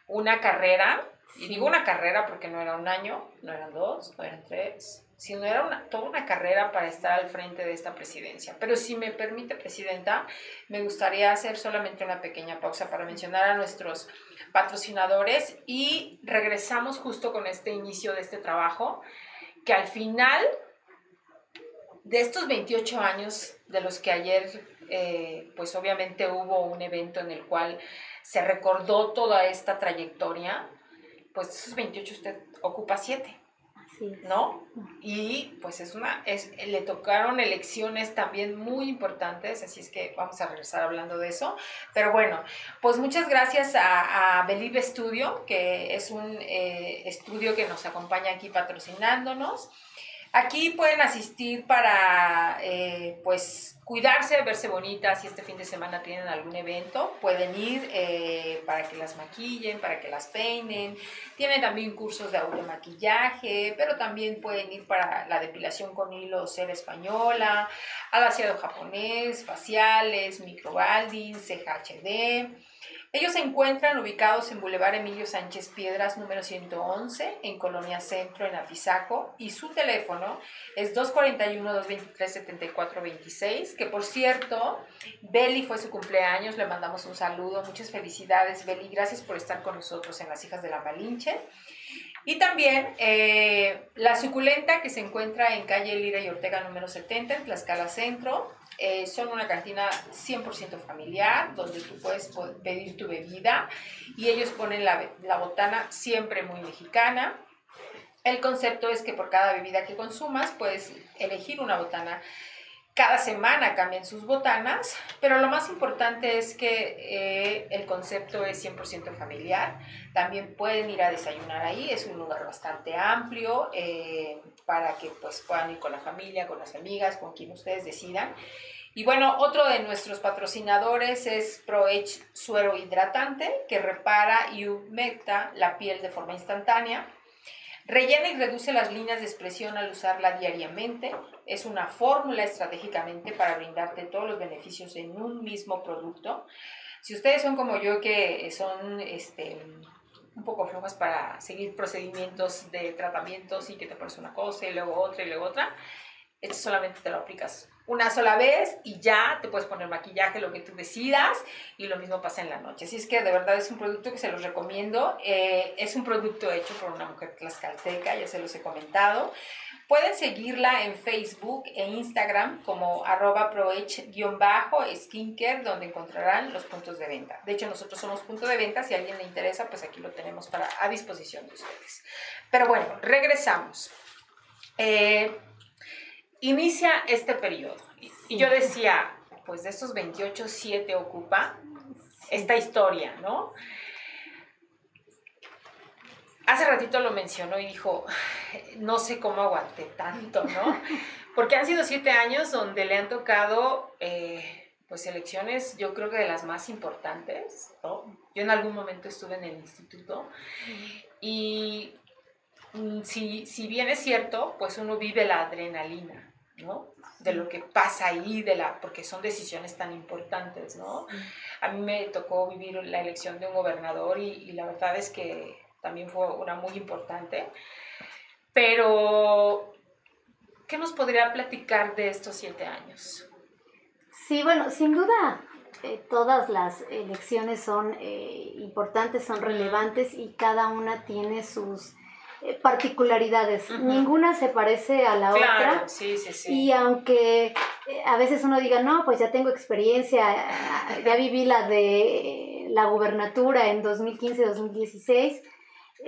una carrera, y digo una carrera porque no era un año, no eran dos, no eran tres, sino era toda una carrera para estar al frente de esta presidencia. Pero si me permite, Presidenta, me gustaría hacer solamente una pequeña pausa para mencionar a nuestros patrocinadores y regresamos justo con este inicio de este trabajo, que al final de estos 28 años de los que ayer, eh, pues obviamente hubo un evento en el cual se recordó toda esta trayectoria, pues esos 28 usted ocupa 7. ¿No? Y pues es una, es, le tocaron elecciones también muy importantes, así es que vamos a regresar hablando de eso. Pero bueno, pues muchas gracias a, a Believe Studio, que es un eh, estudio que nos acompaña aquí patrocinándonos. Aquí pueden asistir para, eh, pues, cuidarse, verse bonitas. Si este fin de semana tienen algún evento, pueden ir eh, para que las maquillen, para que las peinen. Tienen también cursos de automaquillaje, pero también pueden ir para la depilación con hilo ser española, al japonés, faciales, microbalding, ceja HD ellos se encuentran ubicados en Boulevard Emilio Sánchez Piedras número 111 en Colonia Centro en Apizaco y su teléfono es 241-223-7426, que por cierto, Beli fue su cumpleaños, le mandamos un saludo, muchas felicidades Beli, gracias por estar con nosotros en las hijas de la Malinche. Y también eh, la suculenta que se encuentra en calle Lira y Ortega número 70 en Tlaxcala Centro. Eh, son una cantina 100% familiar donde tú puedes pedir tu bebida y ellos ponen la, la botana siempre muy mexicana. El concepto es que por cada bebida que consumas puedes elegir una botana cada semana cambian sus botanas, pero lo más importante es que eh, el concepto es 100% familiar. También pueden ir a desayunar ahí, es un lugar bastante amplio eh, para que pues, puedan ir con la familia, con las amigas, con quien ustedes decidan. Y bueno, otro de nuestros patrocinadores es ProEdge Suero Hidratante, que repara y humecta la piel de forma instantánea. Rellena y reduce las líneas de expresión al usarla diariamente. Es una fórmula estratégicamente para brindarte todos los beneficios en un mismo producto. Si ustedes son como yo, que son este, un poco flojas para seguir procedimientos de tratamientos y que te pones una cosa y luego otra y luego otra, esto solamente te lo aplicas una sola vez y ya te puedes poner maquillaje, lo que tú decidas, y lo mismo pasa en la noche. Así es que de verdad es un producto que se los recomiendo. Eh, es un producto hecho por una mujer tlaxcalteca, ya se los he comentado. Pueden seguirla en Facebook e Instagram como arroba proech-skincare, donde encontrarán los puntos de venta. De hecho, nosotros somos punto de venta. Si a alguien le interesa, pues aquí lo tenemos para, a disposición de ustedes. Pero bueno, regresamos. Eh, inicia este periodo. Y yo decía, pues de estos 28, 7 ocupa esta historia, ¿no? Hace ratito lo mencionó y dijo, no sé cómo aguanté tanto, ¿no? Porque han sido siete años donde le han tocado, eh, pues, elecciones, yo creo que de las más importantes, ¿no? Yo en algún momento estuve en el instituto y mm, si, si bien es cierto, pues uno vive la adrenalina, de lo que pasa ahí, de la, porque son decisiones tan importantes, ¿no? A mí me tocó vivir la elección de un gobernador y, la verdad es que también fue una muy importante. Pero, ¿qué nos podría platicar de estos siete años? Sí, bueno, sin duda eh, todas las elecciones son eh, importantes, son relevantes y cada una tiene sus eh, particularidades. Ninguna se parece a la otra. Sí, sí, sí. Y aunque eh, a veces uno diga, no, pues ya tengo experiencia, ya viví la de la gubernatura en 2015-2016,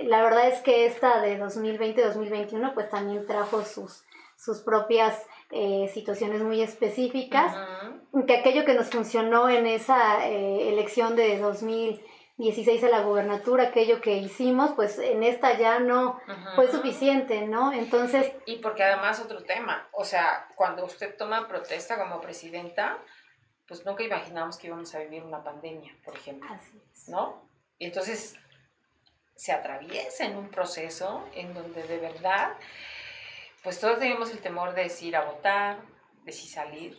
la verdad es que esta de 2020-2021 pues también trajo sus, sus propias eh, situaciones muy específicas, que aquello que nos funcionó en esa elección de 2000 16 a la gubernatura, aquello que hicimos, pues en esta ya no fue suficiente, ¿no? Entonces... Y porque además otro tema, o sea, cuando usted toma protesta como presidenta, pues nunca imaginamos que íbamos a vivir una pandemia, por ejemplo, Así es. ¿no? Y entonces se atraviesa en un proceso en donde de verdad, pues todos tenemos el temor de ir a votar, de si salir,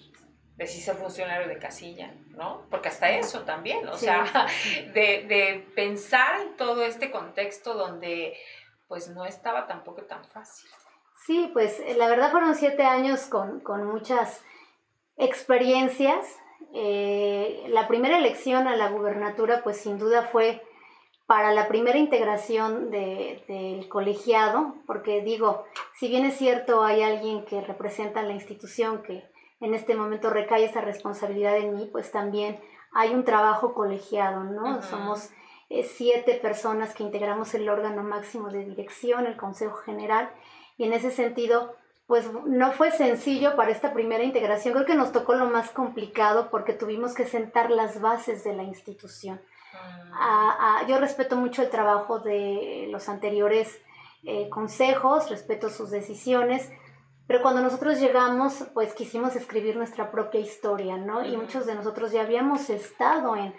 de si ser funcionario de casilla, ¿no? Porque hasta eso también, o sea, de, de, pensar en todo este contexto donde pues no estaba tampoco tan fácil. Sí, pues la verdad fueron siete años con, con muchas experiencias. Eh, la primera elección a la gubernatura pues sin duda fue para la primera integración del de, colegiado, porque digo, si bien es cierto hay alguien que representa la institución que en este momento recae esa responsabilidad en mí, pues también hay un trabajo colegiado, ¿no? Somos eh, siete personas que integramos el órgano máximo de dirección, el Consejo General, y en ese sentido, pues no fue sencillo para esta primera integración, creo que nos tocó lo más complicado porque tuvimos que sentar las bases de la institución. Ah, yo respeto mucho el trabajo de los anteriores eh, consejos, respeto sus decisiones, pero cuando nosotros llegamos, pues quisimos escribir nuestra propia historia, ¿no? Y muchos de nosotros ya habíamos estado en,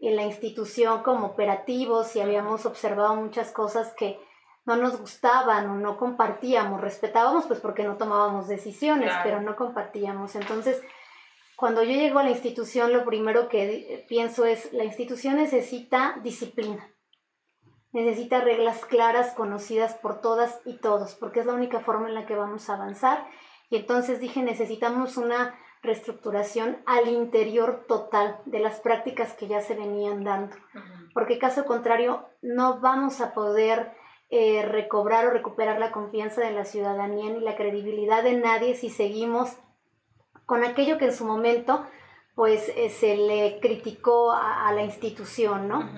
en la institución como operativos y habíamos observado muchas cosas que no nos gustaban o no compartíamos, respetábamos pues porque no tomábamos decisiones, pero no compartíamos. Entonces, cuando yo llego a la institución, lo primero que pienso es, la institución necesita disciplina necesita reglas claras, conocidas por todas y todos, porque es la única forma en la que vamos a avanzar. Y entonces dije, necesitamos una reestructuración al interior total de las prácticas que ya se venían dando, porque caso contrario no vamos a poder eh, recobrar o recuperar la confianza de la ciudadanía ni la credibilidad de nadie si seguimos con aquello que en su momento pues eh, se le criticó a, la institución, ¿no?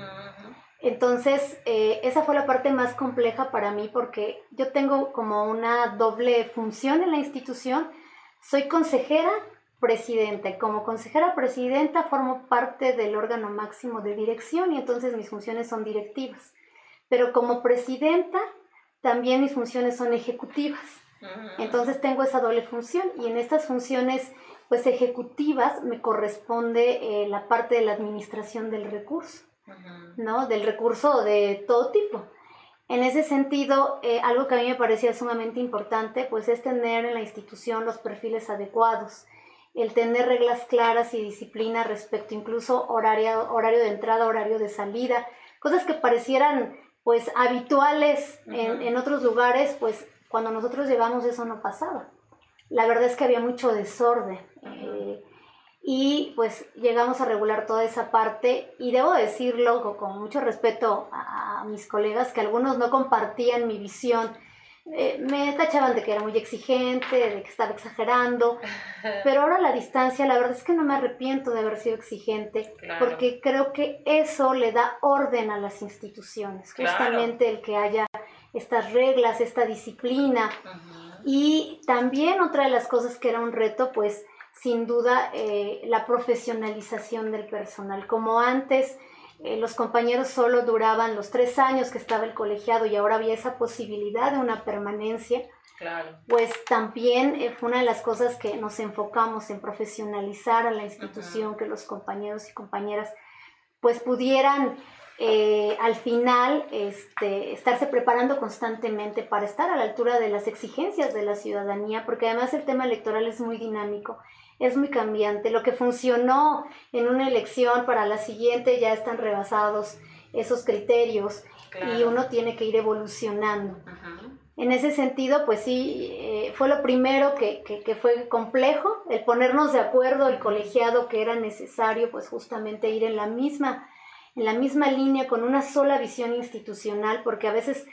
Entonces, eh, esa fue la parte más compleja para mí porque yo tengo como una doble función en la institución. Soy consejera presidenta y como consejera presidenta formo parte del órgano máximo de dirección y entonces mis funciones son directivas. Pero como presidenta también mis funciones son ejecutivas. Entonces tengo esa doble función y en estas funciones pues ejecutivas me corresponde eh, la parte de la administración del recurso. ¿No? Del recurso de todo tipo. En ese sentido, eh, algo que a mí me parecía sumamente importante, pues es tener en la institución los perfiles adecuados, el tener reglas claras y disciplina respecto incluso horario, horario de entrada, horario de salida, cosas que parecieran pues habituales en, en, otros lugares, pues cuando nosotros llegamos eso no pasaba. la verdad es que había mucho desorden. Eh, y pues llegamos a regular toda esa parte. Y debo decirlo con mucho respeto a, mis colegas que algunos no compartían mi visión. Eh, me tachaban de que era muy exigente, de que estaba exagerando, pero ahora a la distancia la verdad es que no me arrepiento de haber sido exigente, porque creo que eso le da orden a las instituciones, justamente el que haya estas reglas, esta disciplina. Y también otra de las cosas que era un reto, pues sin duda eh, la profesionalización del personal. Como antes eh, los compañeros solo duraban los tres años que estaba el colegiado y ahora había esa posibilidad de una permanencia, pues también eh, fue una de las cosas que nos enfocamos en profesionalizar a la institución, que los compañeros y compañeras pues pudieran al final este, estarse preparando constantemente para estar a la altura de las exigencias de la ciudadanía, porque además el tema electoral es muy dinámico es muy cambiante. Lo que funcionó en una elección para la siguiente ya están rebasados esos criterios y uno tiene que ir evolucionando. En ese sentido, pues sí, eh, fue lo primero que, que, fue complejo, el ponernos de acuerdo, el colegiado que era necesario, pues justamente ir en la misma, en la misma línea, con una sola visión institucional, porque a veces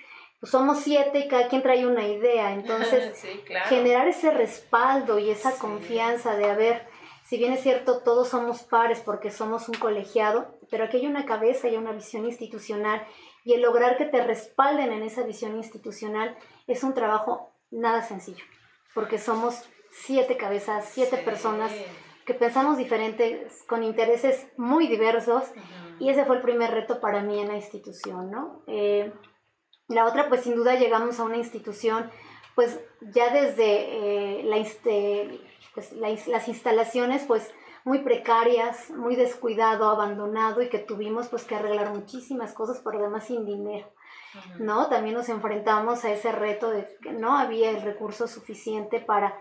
pues somos siete y cada quien trae una idea. Entonces, generar ese respaldo y esa confianza de, haber, si bien es cierto, todos somos pares porque somos un colegiado, pero aquí hay una cabeza y una visión institucional y el lograr que te respalden en esa visión institucional es un trabajo nada sencillo, porque somos siete cabezas, siete personas que pensamos diferentes, con intereses muy diversos, y ese fue el primer reto para mí en la institución, ¿no? Eh, la otra, pues sin duda llegamos a una institución, pues ya desde eh, la, pues, las instalaciones, pues muy precarias, muy descuidado, abandonado y que tuvimos pues que arreglar muchísimas cosas, pero además sin dinero. ¿no? También nos enfrentamos a ese reto de que no había el recurso suficiente para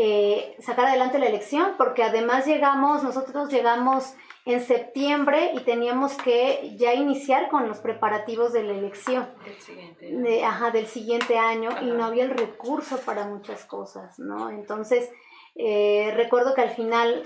eh, sacar adelante la elección, porque además llegamos, nosotros llegamos en septiembre y teníamos que ya iniciar con los preparativos de la elección del siguiente, ajá, del siguiente año y no había el recurso para muchas cosas, ¿no? Entonces, eh, recuerdo que al final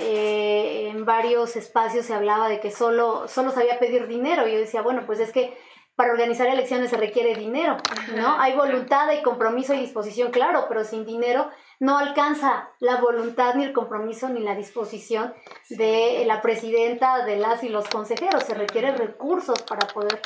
eh, en varios espacios se hablaba de que solo, solo sabía pedir dinero y yo decía, bueno, pues es que para organizar elecciones se requiere dinero, ¿no? Hay voluntad, hay compromiso y disposición, claro, pero sin dinero no alcanza la voluntad ni el compromiso ni la disposición de la presidenta, de las y los consejeros. Se requieren recursos para poder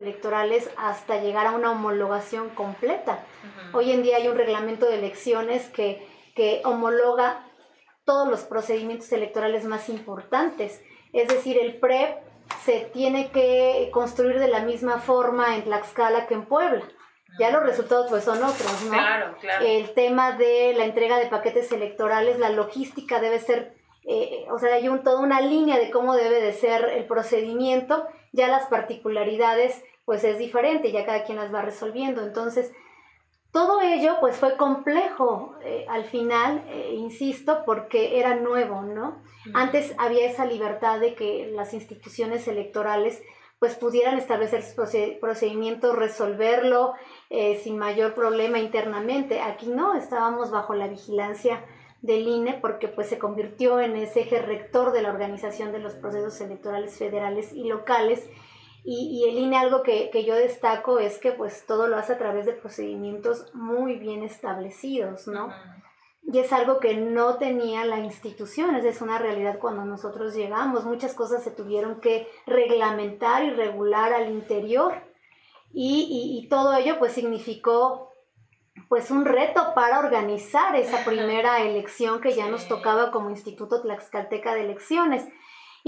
electorales hasta llegar a una homologación completa. Hoy en día hay un reglamento de elecciones que, que homologa todos los procedimientos electorales más importantes. Es decir, el PREP se tiene que construir de la misma forma en Tlaxcala que en Puebla. Ya los resultados pues son otros, ¿no? Claro, claro. El tema de la entrega de paquetes electorales, la logística debe ser, eh, o sea, hay un, toda una línea de cómo debe de ser el procedimiento, ya las particularidades pues es diferente, ya cada quien las va resolviendo. Entonces, todo ello pues fue complejo eh, al final, eh, insisto, porque era nuevo, ¿no? Antes había esa libertad de que las instituciones electorales pues pudieran establecer sus procedimientos, resolverlo eh, sin mayor problema internamente. Aquí no, estábamos bajo la vigilancia del INE porque pues se convirtió en ese eje rector de la organización de los procesos electorales federales y locales y, y, el INE algo que, que, yo destaco es que pues todo lo hace a través de procedimientos muy bien establecidos, ¿no? Y es algo que no tenía la institución, es una realidad cuando nosotros llegamos. Muchas cosas se tuvieron que reglamentar y regular al interior. Y, y, y todo ello pues significó pues un reto para organizar esa primera elección que ya nos tocaba como Instituto Tlaxcalteca de Elecciones.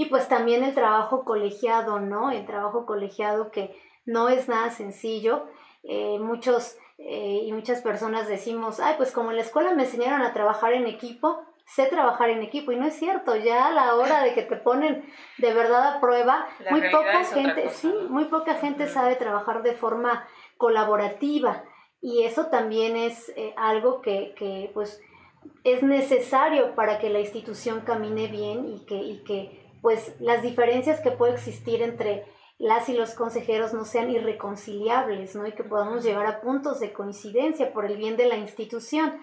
Y pues también el trabajo colegiado, ¿no? El trabajo colegiado que no es nada sencillo. Eh, muchos eh, y muchas personas decimos, ay, pues como en la escuela me enseñaron a trabajar en equipo, sé trabajar en equipo y no es cierto, ya a la hora de que te ponen de verdad a prueba, muy poca gente, sí, muy poca gente sabe trabajar de forma colaborativa y eso también es eh, algo que, que pues es necesario para que la institución camine bien y que, y que pues las diferencias que puede existir entre las y los consejeros no sean irreconciliables, ¿no? Y que podamos llegar a puntos de coincidencia por el bien de la institución.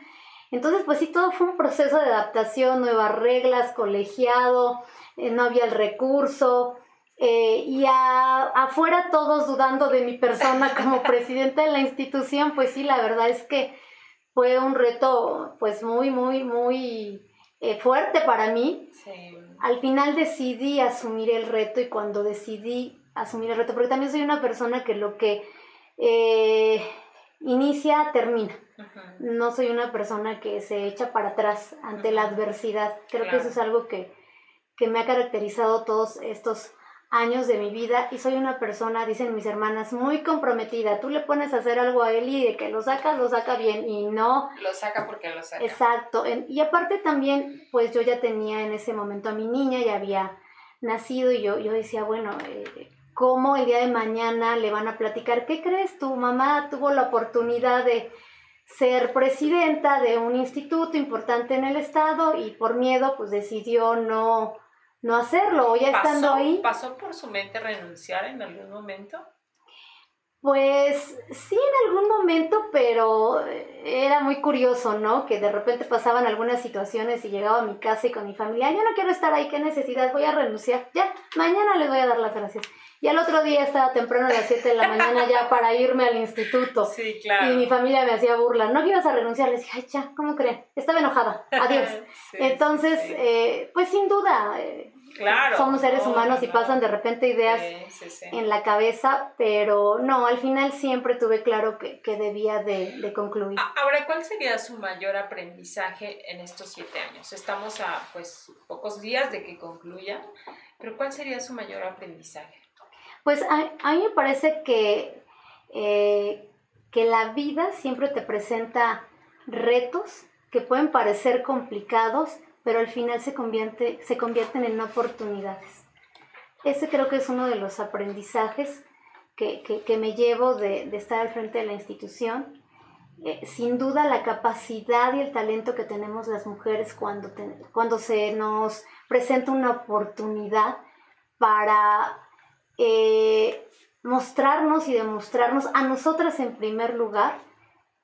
Entonces, pues sí, todo fue un proceso de adaptación, nuevas reglas, colegiado, eh, no había el recurso, eh, y afuera todos dudando de mi persona como presidenta de la institución, pues sí, la verdad es que fue un reto pues muy, muy, muy eh, fuerte para mí. Al final decidí asumir el reto y cuando decidí asumir el reto, porque también soy una persona que lo que eh, inicia, termina. No soy una persona que se echa para atrás ante la adversidad. Creo que eso es algo que, que me ha caracterizado todos estos años de mi vida y soy una persona, dicen mis hermanas, muy comprometida. Tú le pones a hacer algo a él y de que lo sacas, lo saca bien y no. Lo saca porque lo saca. Exacto. Y aparte también, pues yo ya tenía en ese momento a mi niña, ya había nacido y yo, yo decía, bueno, eh, ¿cómo el día de mañana le van a platicar? ¿Qué crees? Tu mamá tuvo la oportunidad de ser presidenta de un instituto importante en el estado y por miedo pues decidió no no hacerlo, o ya estando ahí. ¿Pasó por su mente renunciar en algún momento? Pues sí, en algún momento, pero era muy curioso, ¿no? Que de repente pasaban algunas situaciones y llegaba a mi casa y con mi familia, yo no quiero estar ahí, qué necesidad, voy a renunciar. Ya, mañana les voy a dar las gracias. Y al otro día estaba temprano a las 7 de la mañana ya para irme al instituto. Sí, claro. Y mi familia me hacía burla, no que ibas a renunciar, les dije, ay, ya, ¿cómo creen? Estaba enojada, adiós. Entonces, Eh, pues sin duda, eh, Claro, somos seres humanos y pasan de repente ideas en la cabeza, pero no, al final siempre tuve claro que, que debía de, de, concluir. Ahora, ¿cuál sería su mayor aprendizaje en estos siete años? Estamos a pues pocos días de que concluya, pero ¿cuál sería su mayor aprendizaje? Pues a, mí me parece que, eh, que la vida siempre te presenta retos que pueden parecer complicados, pero al final se, convierte, se convierten en oportunidades. Ese creo que es uno de los aprendizajes que, que, me llevo de, de, estar al frente de la institución. Eh, sin duda la capacidad y el talento que tenemos las mujeres cuando, cuando se nos presenta una oportunidad para eh, mostrarnos y demostrarnos a nosotras en primer lugar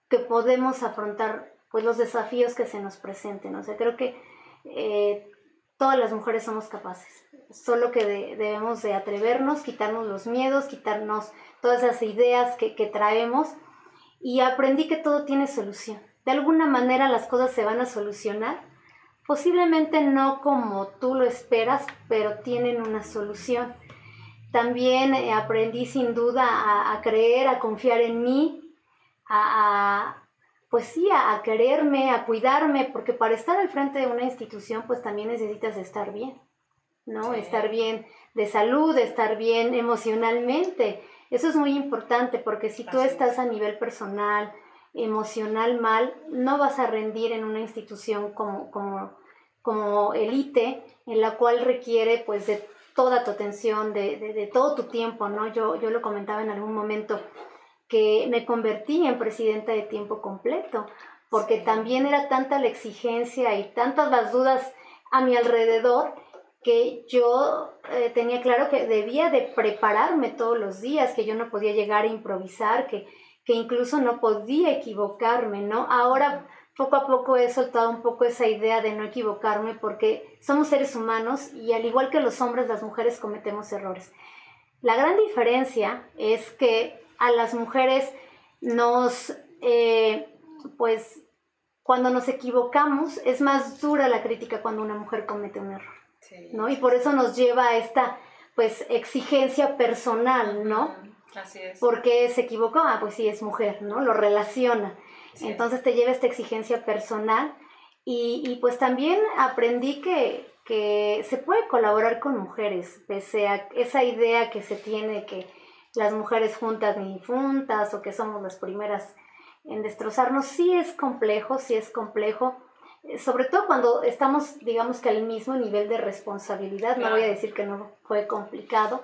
que podemos afrontar pues los desafíos que se nos presenten. O sea, creo que eh, todas las mujeres somos capaces, solo que debemos de atrevernos, quitarnos los miedos, quitarnos todas esas ideas que, que traemos y aprendí que todo tiene solución. De alguna manera las cosas se van a solucionar, posiblemente no como tú lo esperas, pero tienen una solución. También eh, aprendí sin duda a, creer, a confiar en mí, a, pues sí, a, quererme, a cuidarme, porque para estar al frente de una institución, pues también necesitas estar bien, ¿no? Estar bien de salud, estar bien emocionalmente. Eso es muy importante, porque si tú estás a nivel personal, emocional mal, no vas a rendir en una institución como, como, como elite, en la cual requiere pues de toda tu atención, de, de, de todo tu tiempo, ¿no? Yo, yo lo comentaba en algún momento que me convertí en presidenta de tiempo completo, porque también era tanta la exigencia y tantas las dudas a mi alrededor que yo eh, tenía claro que debía de prepararme todos los días, que yo no podía llegar a improvisar, que, que incluso no podía equivocarme, ¿no? Ahora poco a poco he soltado un poco esa idea de no equivocarme porque somos seres humanos y al igual que los hombres, las mujeres cometemos errores. La gran diferencia es que a las mujeres nos, eh, pues, cuando nos equivocamos, es más dura la crítica cuando una mujer comete un error, ¿no? Y por eso nos lleva a esta, pues, exigencia personal, ¿no? Así es. Porque se equivocó, ah, pues sí, es mujer, ¿no? Lo relaciona. Entonces te lleva esta exigencia personal y, y pues también aprendí que, que se puede colaborar con mujeres, pese a esa idea que se tiene que las mujeres juntas ni juntas o que somos las primeras en destrozarnos. Sí es complejo, sí es complejo, eh, sobre todo cuando estamos, digamos que al mismo nivel de responsabilidad. No voy a decir que no fue complicado,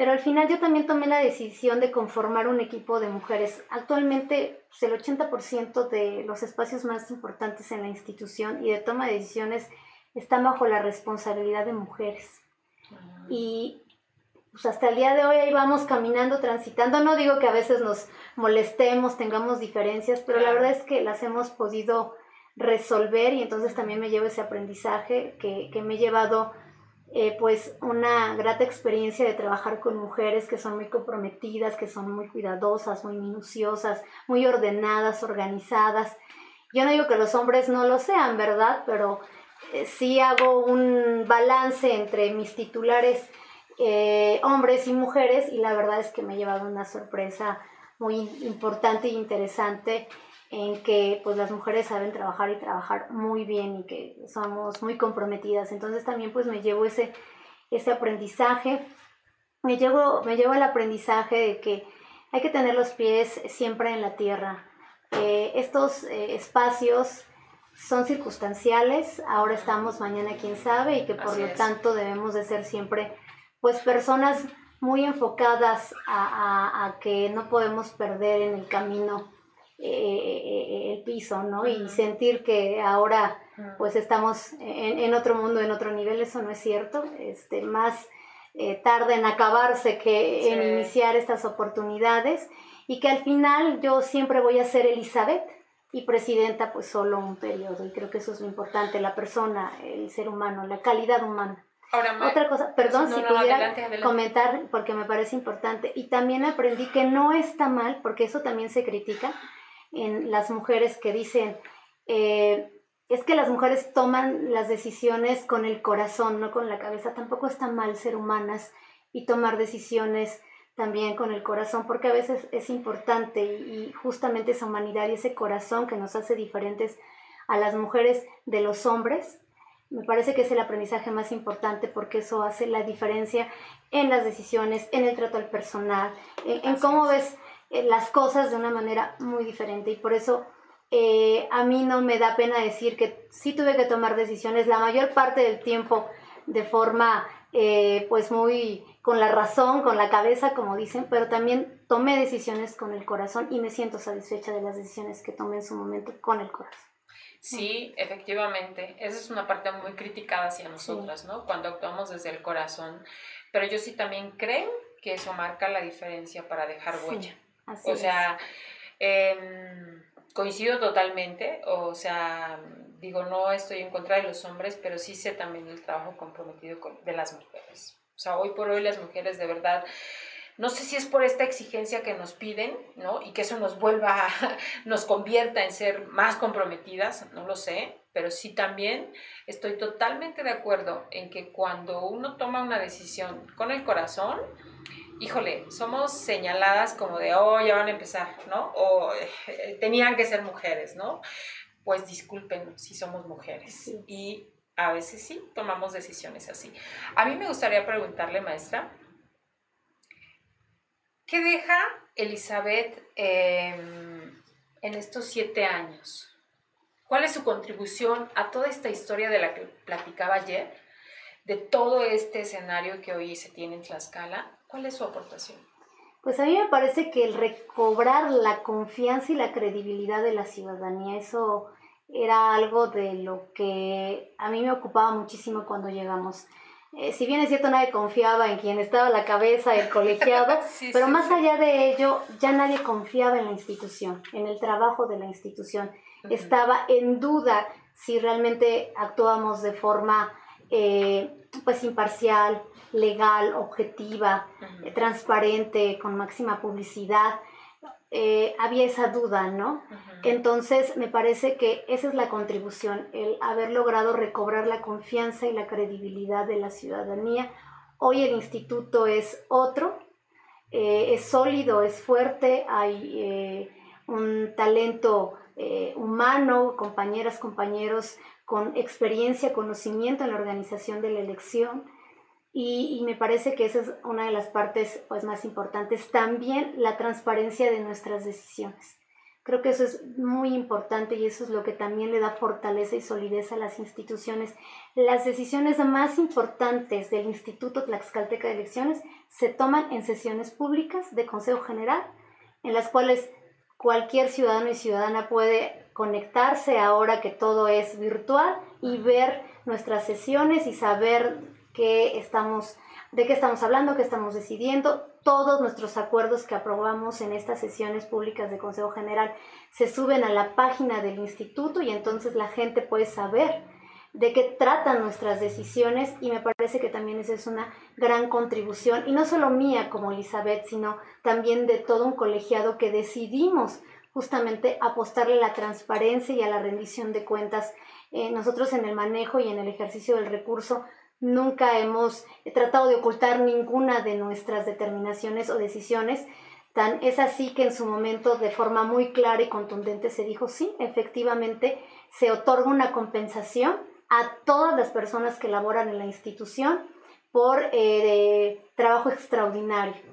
Pero al final yo también tomé la decisión de conformar un equipo de mujeres. Actualmente pues, el 80% de los espacios más importantes en la institución y de toma de decisiones están bajo la responsabilidad de mujeres. Ah. Y pues hasta el día de hoy ahí vamos caminando, transitando. No digo que a veces nos molestemos, tengamos diferencias, pero la verdad es que las hemos podido resolver y entonces también me llevo ese aprendizaje que, que me he llevado eh, pues una grata experiencia de trabajar con mujeres que son muy comprometidas, que son muy cuidadosas, muy minuciosas, muy ordenadas, organizadas. Yo no digo que los hombres no lo sean, ¿verdad? Pero eh, sí hago un balance entre mis titulares eh, hombres y mujeres y la verdad es que me he llevado una sorpresa muy importante e interesante en que pues las mujeres saben trabajar y trabajar muy bien y que somos muy comprometidas. Entonces también pues me llevo ese, ese aprendizaje, me llevo, me llevo el aprendizaje de que hay que tener los pies siempre en la tierra. Eh, estos eh, espacios son circunstanciales, ahora estamos, mañana quién sabe, y que por lo tanto debemos de ser siempre pues personas muy enfocadas a, a que no podemos perder en el camino eh, el piso, ¿no? Y sentir que ahora pues estamos en, otro mundo, en otro nivel, eso no es cierto, este, más eh, tarde en acabarse que en iniciar estas oportunidades y que al final yo siempre voy a ser Elizabeth y presidenta pues solo un periodo. Y creo que eso es lo importante, la persona, el ser humano, la calidad humana. Otra cosa, perdón, si pudiera comentar porque me parece importante. Y también aprendí que no está mal, porque eso también se critica, en las mujeres que dicen, eh, es que las mujeres toman las decisiones con el corazón, no con la cabeza. Tampoco está mal ser humanas y tomar decisiones también con el corazón, porque a veces es importante y justamente esa humanidad y ese corazón que nos hace diferentes a las mujeres de los hombres, me parece que es el aprendizaje más importante porque eso hace la diferencia en las decisiones, en el trato al personal, en cómo ves las cosas de una manera muy diferente y por eso eh, a mí no me da pena decir que sí tuve que tomar decisiones la mayor parte del tiempo de forma eh, pues muy con la razón, con la cabeza, como dicen, pero también tomé decisiones con el corazón y me siento satisfecha de las decisiones que tomé en su momento con el corazón. Sí, efectivamente. Esa es una parte muy criticada hacia nosotras, ¿no? Cuando actuamos desde el corazón. Pero yo sí también creo que eso marca la diferencia para dejar huella o sea, em, coincido totalmente, o sea, digo, no estoy en contra de los hombres, pero sí sé también el trabajo comprometido de las mujeres. O sea, hoy por hoy las mujeres de verdad... No sé si es por esta exigencia que nos piden, ¿no? Y que eso nos vuelva, nos convierta en ser más comprometidas, no lo sé, pero sí también estoy totalmente de acuerdo en que cuando uno toma una decisión con el corazón, híjole, somos señaladas como de, oh, ya van a empezar, ¿no? O eh, tenían que ser mujeres, ¿no? Pues disculpen si somos mujeres. Y a veces sí tomamos decisiones así. A mí me gustaría preguntarle, maestra, ¿qué deja Elizabeth em, en estos siete años? ¿Cuál es su contribución a toda esta historia de la que platicaba ayer? De todo este escenario que hoy se tiene en Tlaxcala ¿Cuál es su aportación? Pues a mí me parece que el recobrar la confianza y la credibilidad de la ciudadanía, eso era algo de lo que a mí me ocupaba muchísimo cuando llegamos. Eh, si bien es cierto, nadie confiaba en quien estaba a la cabeza, el colegiado, pero más allá de ello, ya nadie confiaba en la institución, en el trabajo de la institución. Estaba en duda si realmente actuábamos de forma eh, pues imparcial, legal, objetiva, eh, transparente, con máxima publicidad, eh, había esa duda, ¿no? Entonces, me parece que esa es la contribución, el haber logrado recobrar la confianza y la credibilidad de la ciudadanía. Hoy el instituto es otro, es sólido, es fuerte, hay un talento humano, compañeras, compañeros con experiencia, conocimiento en la organización de la elección y, me parece que esa es una de las partes pues, más importantes. También la transparencia de nuestras decisiones. Creo que eso es muy importante y eso es lo que también le da fortaleza y solidez a las instituciones. Las decisiones más importantes del Instituto Tlaxcalteca de Elecciones se toman en sesiones públicas de Consejo General, en las cuales cualquier ciudadano y ciudadana puede conectarse ahora que todo es virtual y ver nuestras sesiones y saber qué estamos, de qué estamos hablando, qué estamos decidiendo. Todos nuestros acuerdos que aprobamos en estas sesiones públicas de Consejo General se suben a la página del instituto y entonces la gente puede saber de qué tratan nuestras decisiones y me parece que también esa es una gran contribución y no solo mía como Elizabeth, sino también de todo un colegiado que decidimos justamente apostarle a la transparencia y a la rendición de cuentas. Eh, nosotros en el manejo y en el ejercicio del recurso nunca hemos tratado de ocultar ninguna de nuestras determinaciones o decisiones. Tan es así que en su momento de forma muy clara y contundente se dijo sí, efectivamente se otorga una compensación a todas las personas que laboran en la institución por eh, trabajo extraordinario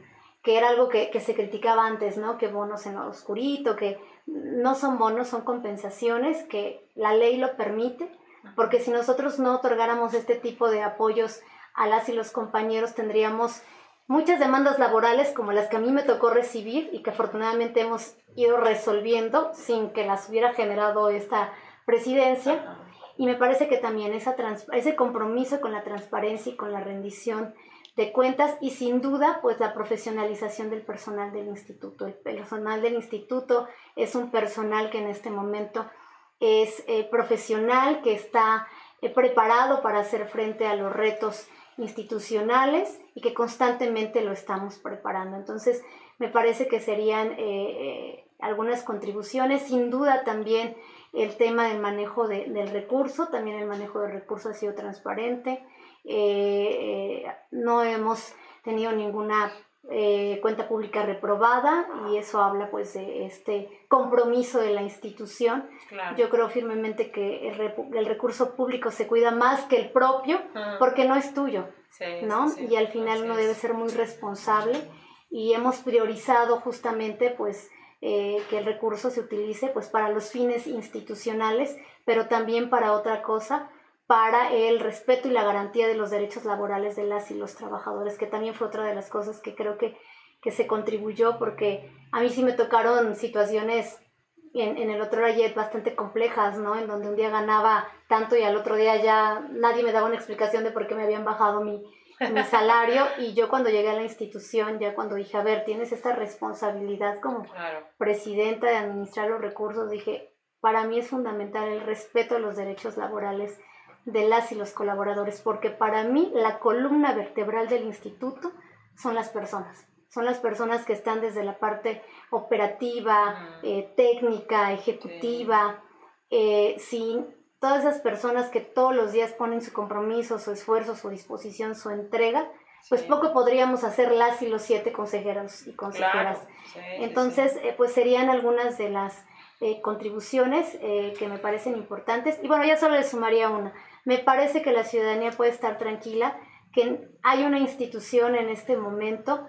que era algo que, se criticaba antes, ¿no? Que bonos en lo oscurito, que no son bonos, son compensaciones, que la ley lo permite, porque si nosotros no otorgáramos este tipo de apoyos a las y los compañeros, tendríamos muchas demandas laborales como las que a mí me tocó recibir y que afortunadamente hemos ido resolviendo sin que las hubiera generado esta presidencia. Y me parece que también ese compromiso con la transparencia y con la rendición de cuentas y sin duda pues la profesionalización del personal del instituto. El personal del instituto es un personal que en este momento es eh, profesional, que está eh, preparado para hacer frente a los retos institucionales y que constantemente lo estamos preparando. Entonces, me parece que serían eh, algunas contribuciones. Sin duda también el tema del manejo del recurso, también el manejo del recurso ha sido transparente. Eh, eh, no hemos tenido ninguna eh, cuenta pública reprobada y eso habla pues de este compromiso de la institución. Yo creo firmemente que el, recurso público se cuida más que el propio porque no es tuyo, ¿no? y al final uno debe ser muy responsable y hemos priorizado justamente pues que el recurso se utilice pues para los fines institucionales, pero también para otra cosa, para el respeto y la garantía de los derechos laborales de las y los trabajadores, que también fue otra de las cosas que creo que, que se contribuyó, porque a mí sí me tocaron situaciones en, en el otro Rayet bastante complejas, ¿no? En donde un día ganaba tanto y al otro día ya nadie me daba una explicación de por qué me habían bajado mi, mi salario y yo cuando llegué a la institución, ya cuando dije, a ver, tienes esta responsabilidad como presidenta de administrar los recursos, dije, para mí es fundamental el respeto a los derechos laborales de las y los colaboradores, porque para mí la columna vertebral del instituto son las personas. Son las personas que están desde la parte operativa, eh, técnica, ejecutiva, eh, sin todas esas personas que todos los días ponen su compromiso, su esfuerzo, su disposición, su entrega, pues poco podríamos hacer las y los siete consejeros y consejeras. Entonces, eh, pues serían algunas de las contribuciones que me parecen importantes. Y bueno, ya solo le sumaría una. Me parece que la ciudadanía puede estar tranquila, que hay una institución en este momento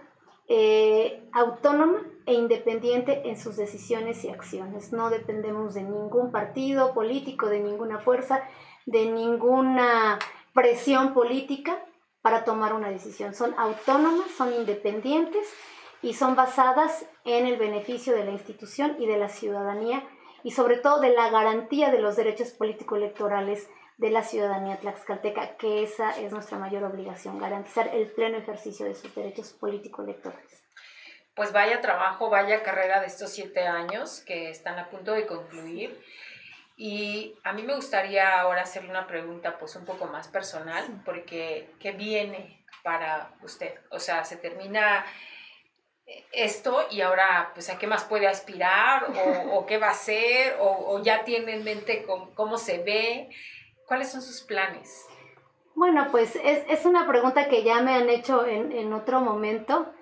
eh, autónoma e independiente en sus decisiones y acciones. No dependemos de ningún partido político, de ninguna fuerza, de ninguna presión política para tomar una decisión. Son autónomas, son independientes y son basadas en el beneficio de la institución y de la ciudadanía y sobre todo de la garantía de los derechos político-electorales de la ciudadanía tlaxcalteca, que esa es nuestra mayor obligación, garantizar el pleno ejercicio de sus derechos político-electorales. Pues vaya trabajo, vaya carrera de estos siete años que están a punto de concluir. Y a mí me gustaría ahora hacerle una pregunta pues un poco más personal, porque ¿qué viene para usted? O sea, se termina esto y ahora pues a qué más puede aspirar o, qué va a hacer o, ya tiene en mente cómo, cómo se ve. ¿Cuáles son sus planes? Bueno, pues es, es una pregunta que ya me han hecho en, en otro momento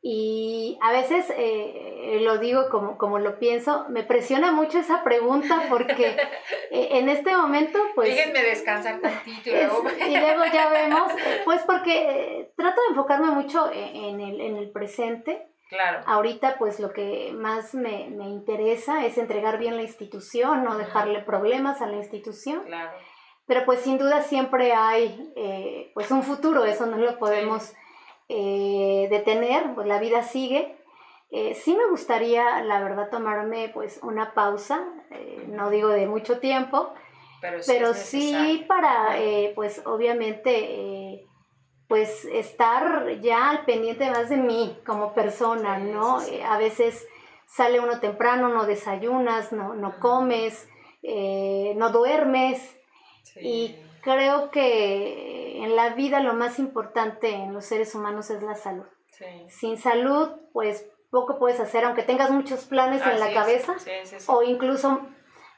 y a veces eh, lo digo como, como lo pienso, me presiona mucho esa pregunta porque eh, en este momento pues... Déjenme descansar tantito y luego... y luego ya vemos, pues porque trato de enfocarme mucho en el, en el presente Claro. Ahorita pues lo que más me, me interesa es entregar bien la institución, no dejarle problemas a la institución. Claro. Pero pues sin duda siempre hay eh, pues un futuro, eso no lo podemos eh, detener, pues la vida sigue. Eh, sí me gustaría, la verdad, tomarme pues una pausa, no digo de mucho tiempo, pero sí, para pues obviamente pues estar ya al pendiente más de mí como persona, ¿no? a veces sale uno temprano, no desayunas, no, no comes, no duermes, y creo que en la vida lo más importante en los seres humanos es la salud. Sin salud, pues poco puedes hacer, aunque tengas muchos planes en la cabeza o incluso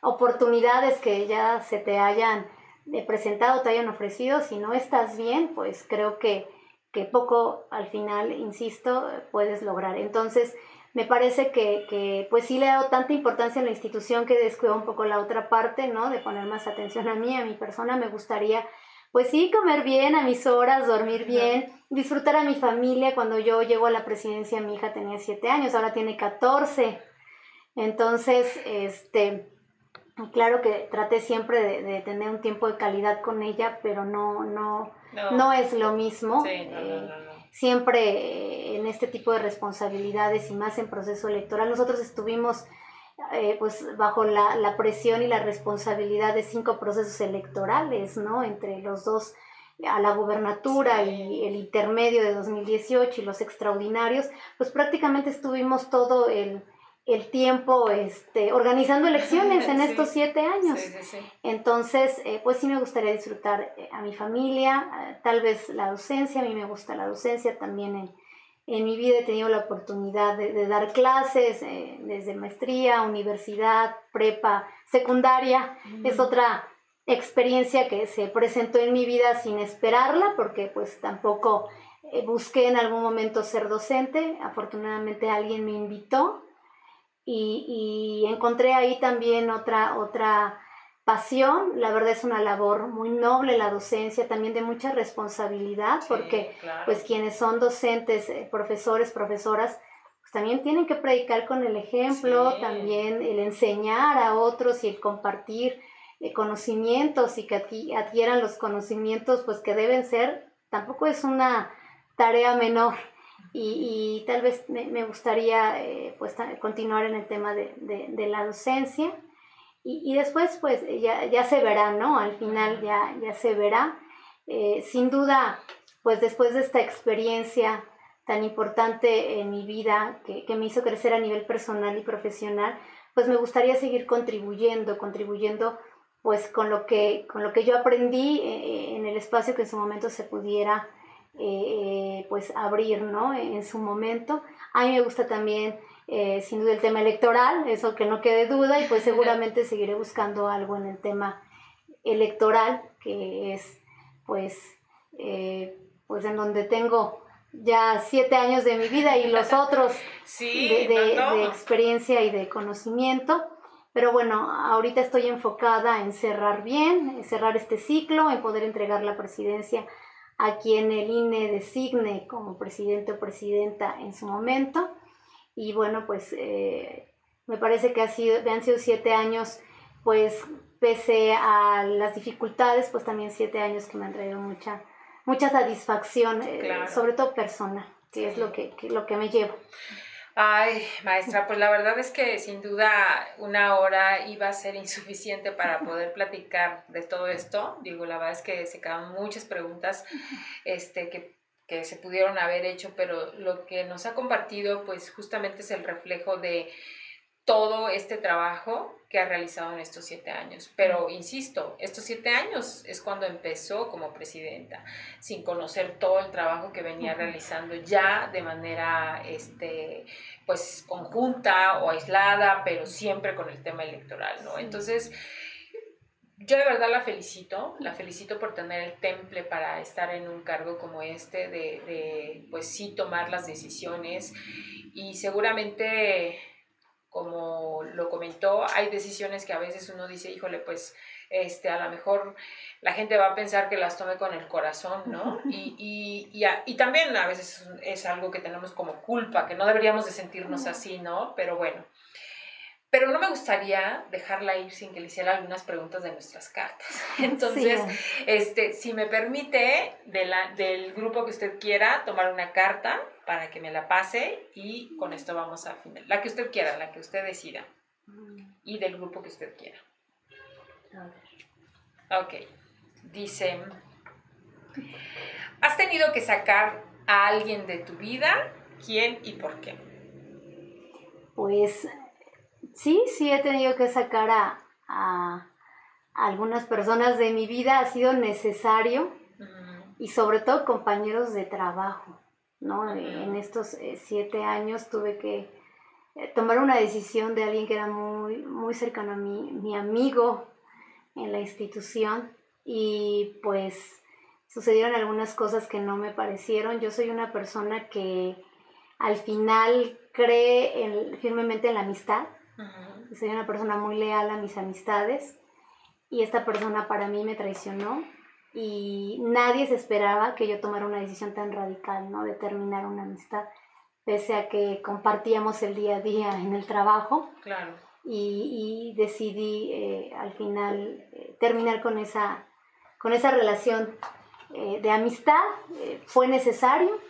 oportunidades que ya se te hayan eh, presentado, te hayan ofrecido. Si no estás bien, pues creo que, que poco al final, insisto, puedes lograr. Entonces, me parece que, que, pues sí le he dado tanta importancia a la institución que descuido un poco la otra parte, ¿no? De poner más atención a mí, a mi persona. Me gustaría, pues sí, comer bien a mis horas, dormir bien, disfrutar a mi familia. Cuando yo llego a la presidencia, mi hija tenía siete años, ahora tiene 14. Entonces, este, claro que traté siempre de, tener un tiempo de calidad con ella, pero no, no, no, es lo mismo. Sí, no, no, no siempre en este tipo de responsabilidades y más en proceso electoral. Nosotros estuvimos eh, pues bajo la, la, presión y la responsabilidad de cinco procesos electorales, ¿no? Entre los dos a la gubernatura y el intermedio de 2018 y los extraordinarios, pues prácticamente estuvimos todo el, el tiempo este, organizando elecciones en estos siete años. Entonces, eh, pues sí me gustaría disfrutar eh, a mi familia, eh, tal vez la docencia, a mí me gusta la docencia también en, en mi vida he tenido la oportunidad de, dar clases desde maestría, universidad, prepa, secundaria. Es otra experiencia que se presentó en mi vida sin esperarla porque pues tampoco busqué en algún momento ser docente. Afortunadamente alguien me invitó y, encontré ahí también otra, otra pasión. La verdad es una labor muy noble la docencia, también de mucha responsabilidad, porque pues quienes son docentes, eh, profesores, profesoras, pues también tienen que predicar con el ejemplo, también el enseñar a otros y el compartir eh, conocimientos y que adquieran los conocimientos pues que deben ser, tampoco es una tarea menor y, tal vez me, gustaría eh, pues continuar en el tema de, de, la docencia y, y, después pues ya, ya se verá, ¿no? Al final ya, ya se verá. Eh, sin duda, pues después de esta experiencia tan importante en mi vida que, que, me hizo crecer a nivel personal y profesional, pues me gustaría seguir contribuyendo, contribuyendo pues con lo que, con lo que yo aprendí eh, en el espacio que en su momento se pudiera eh, pues abrir, ¿no? En su momento. A mí me gusta también, eh, sin duda, el tema electoral, eso que no quede duda, y pues seguramente seguiré buscando algo en el tema electoral, que es, pues, eh, pues en donde tengo ya siete años de mi vida y los otros de, experiencia y de conocimiento. Pero bueno, ahorita estoy enfocada en cerrar bien, en cerrar este ciclo, en poder entregar la presidencia a quien el INE designe como presidente o presidenta en su momento. Y bueno, pues eh, me parece que ha sido, han sido siete años, pues pese a las dificultades, pues también siete años que me han traído mucha, mucha satisfacción, eh, sobre todo personal, que es lo que, que, lo que me llevo. Ay, maestra, pues la verdad es que sin duda una hora iba a ser insuficiente para poder platicar de todo esto. Digo, la verdad es que se quedan muchas preguntas este, que, que se pudieron haber hecho, pero lo que nos ha compartido, pues justamente es el reflejo de todo este trabajo que ha realizado en estos siete años. Pero, insisto, estos siete años es cuando empezó como presidenta, sin conocer todo el trabajo que venía realizando ya de manera, este, pues, conjunta o aislada, pero siempre con el tema electoral, ¿no? Entonces, yo de verdad la felicito, la felicito por tener el temple para estar en un cargo como este, de, de pues sí tomar las decisiones y seguramente como lo comentó, hay decisiones que a veces uno dice, híjole, pues este, a lo mejor la gente va a pensar que las tome con el corazón, ¿no? Y, y, y, también a veces es algo que tenemos como culpa, que no deberíamos de sentirnos así, ¿no? Pero bueno. Pero no me gustaría dejarla ir sin que le hiciera algunas preguntas de nuestras cartas. Entonces, este, si me permite, de la, del grupo que usted quiera, tomar una carta para que me la pase y con esto vamos a final. La que usted quiera, la que usted decida. Mm. Y del grupo que usted quiera. Ok. Dice, ¿has tenido que sacar a alguien de tu vida? ¿Quién y por qué? Pues sí, sí he tenido que sacar a, algunas personas de mi vida, ha sido necesario y sobre todo compañeros de trabajo, ¿no? En estos eh, siete años tuve que eh, tomar una decisión de alguien que era muy, muy cercano a mí, mi amigo en la institución y pues sucedieron algunas cosas que no me parecieron. Yo soy una persona que al final cree firmemente en la amistad. Soy una persona muy leal a mis amistades y esta persona para mí me traicionó y nadie se esperaba que yo tomara una decisión tan radical, ¿no? De terminar una amistad, pese a que compartíamos el día a día en el trabajo. Claro. Y, decidí eh, al final eh, terminar con esa con esa relación eh, de amistad. Fue necesario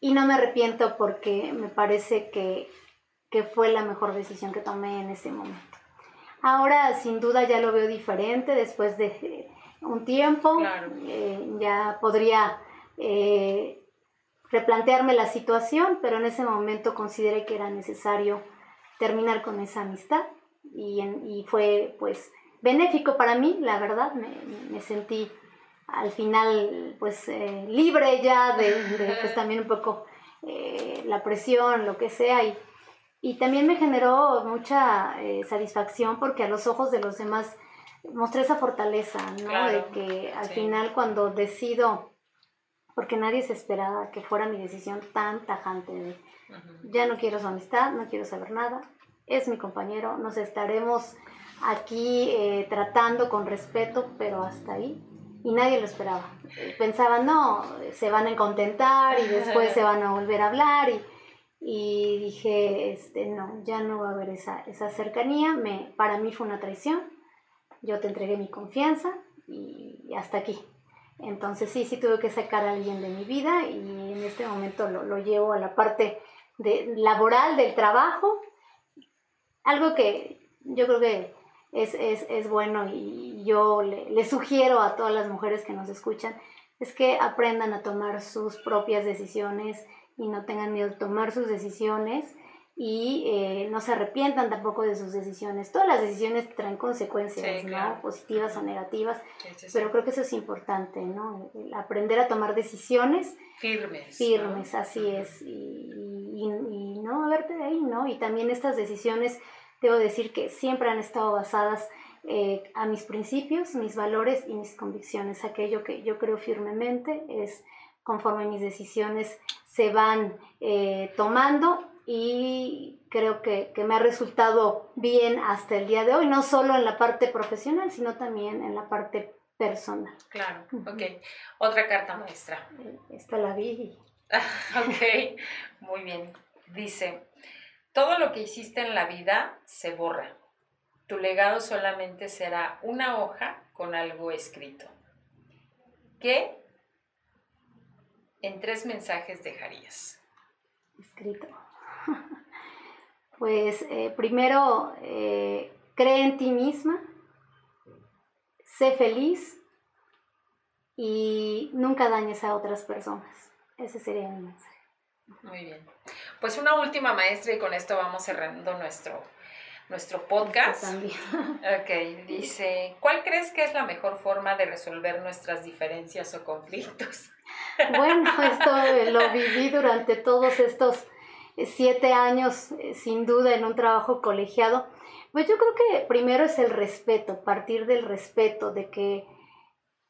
y no me arrepiento porque me parece que, fue la mejor decisión que tomé en ese momento. Ahora sin duda ya lo veo diferente después de eh, un tiempo. ya podría replantearme la situación, pero en ese momento consideré que era necesario terminar con esa amistad y, y fue pues benéfico para mí, la verdad, me, sentí al final pues eh, libre ya de, pues también un poco eh, la presión, lo que sea, y, y también me generó mucha eh, satisfacción porque a los ojos de los demás mostré esa fortaleza, ¿no? de que al final cuando decido, porque nadie se esperaba que fuera mi decisión tan tajante de ya no quiero su amistad, no quiero saber nada, es mi compañero, nos estaremos aquí eh, tratando con respeto, pero hasta ahí. Y nadie lo esperaba. Pensaban, no, se van a contentar y después se van a volver a hablar. Y, y dije, este, no, ya no va a haber esa, esa cercanía. Me, para mí fue una traición. Yo te entregué mi confianza y hasta aquí. Entonces sí, sí tuve que sacar a alguien de mi vida y en este momento lo, lo llevo a la parte de, laboral del trabajo. Algo que yo creo que es, es, es bueno y yo le, le, sugiero a todas las mujeres que nos escuchan es que aprendan a tomar sus propias decisiones y no tengan miedo de tomar sus decisiones y eh, no se arrepientan tampoco de sus decisiones. Todas las decisiones traen consecuencias, ¿no? Positivas o negativas, pero creo que eso es importante, ¿no? aprender a tomar decisiones firmes. Firmes, así es. Y, y, y, no, verte de ahí, ¿no? Y también estas decisiones debo decir que siempre han estado basadas eh, a mis principios, mis valores y mis convicciones. Aquello que yo creo firmemente es conforme mis decisiones se van eh, tomando y creo que, me ha resultado bien hasta el día de hoy, no solo en la parte profesional, sino también en la parte personal. Claro, ok. Otra carta maestra. Eh, esta la vi. ok, muy bien. Dice, todo lo que hiciste en la vida se borra. Tu legado solamente será una hoja con algo escrito. ¿Qué en tres mensajes dejarías? Escrito. Pues eh, primero, eh, cree en ti misma, sé feliz y nunca dañes a otras personas. Ese sería mi mensaje. Muy bien. Pues una última maestra y con esto vamos cerrando nuestro, nuestro podcast. Ok, dice, ¿cuál crees que es la mejor forma de resolver nuestras diferencias o conflictos? Bueno, esto lo viví durante todos estos siete años, eh, sin duda, en un trabajo colegiado. Pues yo creo que primero es el respeto, partir del respeto, de que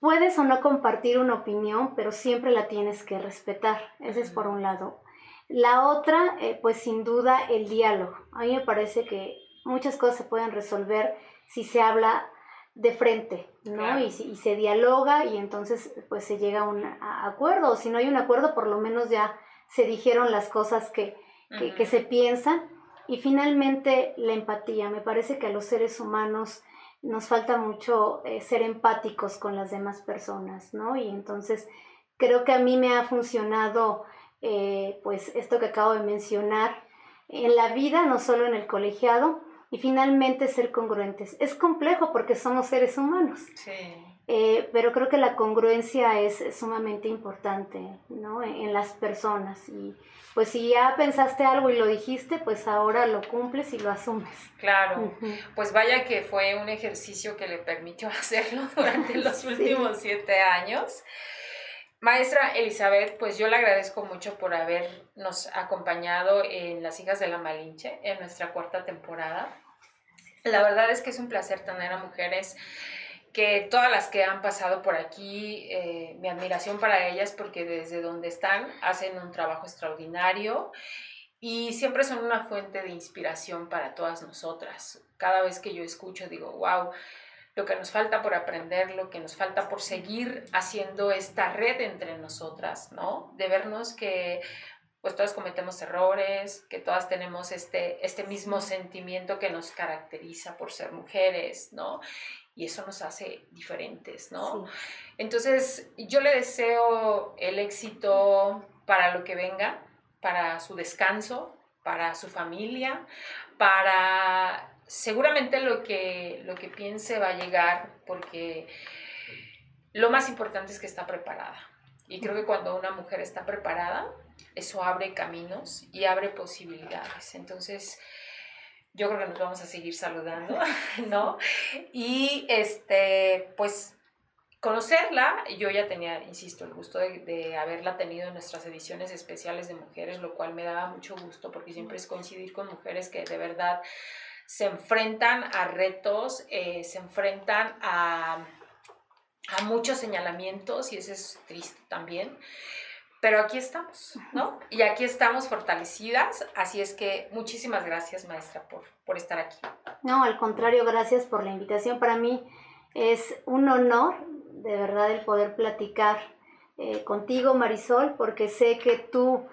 puedes o no compartir una opinión, pero siempre la tienes que respetar. Ese es por un lado. La otra, eh, pues sin duda, el diálogo. A mí me parece que muchas cosas se pueden resolver si se habla de frente, ¿no? Y, y, se dialoga y entonces pues se llega a un acuerdo, o si no hay un acuerdo, por lo menos ya se dijeron las cosas que, que, se piensan. Y finalmente la empatía, me parece que a los seres humanos nos falta mucho eh, ser empáticos con las demás personas, ¿no? Y entonces creo que a mí me ha funcionado eh, pues esto que acabo de mencionar en la vida, no solo en el colegiado, y finalmente ser congruentes. Es complejo porque somos seres humanos. Sí. Eh, pero creo que la congruencia es, sumamente importante ¿no? en, las personas. Y pues si ya pensaste algo y lo dijiste, pues ahora lo cumples y lo asumes. Claro, pues vaya que fue un ejercicio que le permitió hacerlo durante los últimos siete años. Maestra Elizabeth, pues yo le agradezco mucho por habernos acompañado en Las Hijas de la Malinche, en nuestra cuarta temporada. La verdad es que es un placer tener a mujeres que todas las que han pasado por aquí, eh, mi admiración para ellas porque desde donde están hacen un trabajo extraordinario y siempre son una fuente de inspiración para todas nosotras. Cada vez que yo escucho digo, wow, lo que nos falta por aprender, lo que nos falta por seguir haciendo esta red entre nosotras, ¿no? De vernos que pues todas cometemos errores, que todas tenemos este, este mismo sentimiento que nos caracteriza por ser mujeres, ¿no? Y eso nos hace diferentes, ¿no? Entonces, yo le deseo el éxito para lo que venga, para su descanso, para su familia, para seguramente lo que, lo que piense va a llegar porque lo más importante es que está preparada. Y creo que cuando una mujer está preparada, eso abre caminos y abre posibilidades. Entonces, yo creo que nos vamos a seguir saludando, ¿no? Y este, pues conocerla, yo ya tenía, insisto, el gusto de, de, haberla tenido en nuestras ediciones especiales de mujeres, lo cual me daba mucho gusto porque siempre es coincidir con mujeres que de verdad se enfrentan a retos, eh, se enfrentan a, a muchos señalamientos y eso es triste también. Pero aquí estamos, ¿no? Y aquí estamos fortalecidas, así es que muchísimas gracias, maestra, por, por estar aquí. No, al contrario, gracias por la invitación. Para mí es un honor, de verdad, el poder platicar eh, contigo, Marisol, porque sé que tú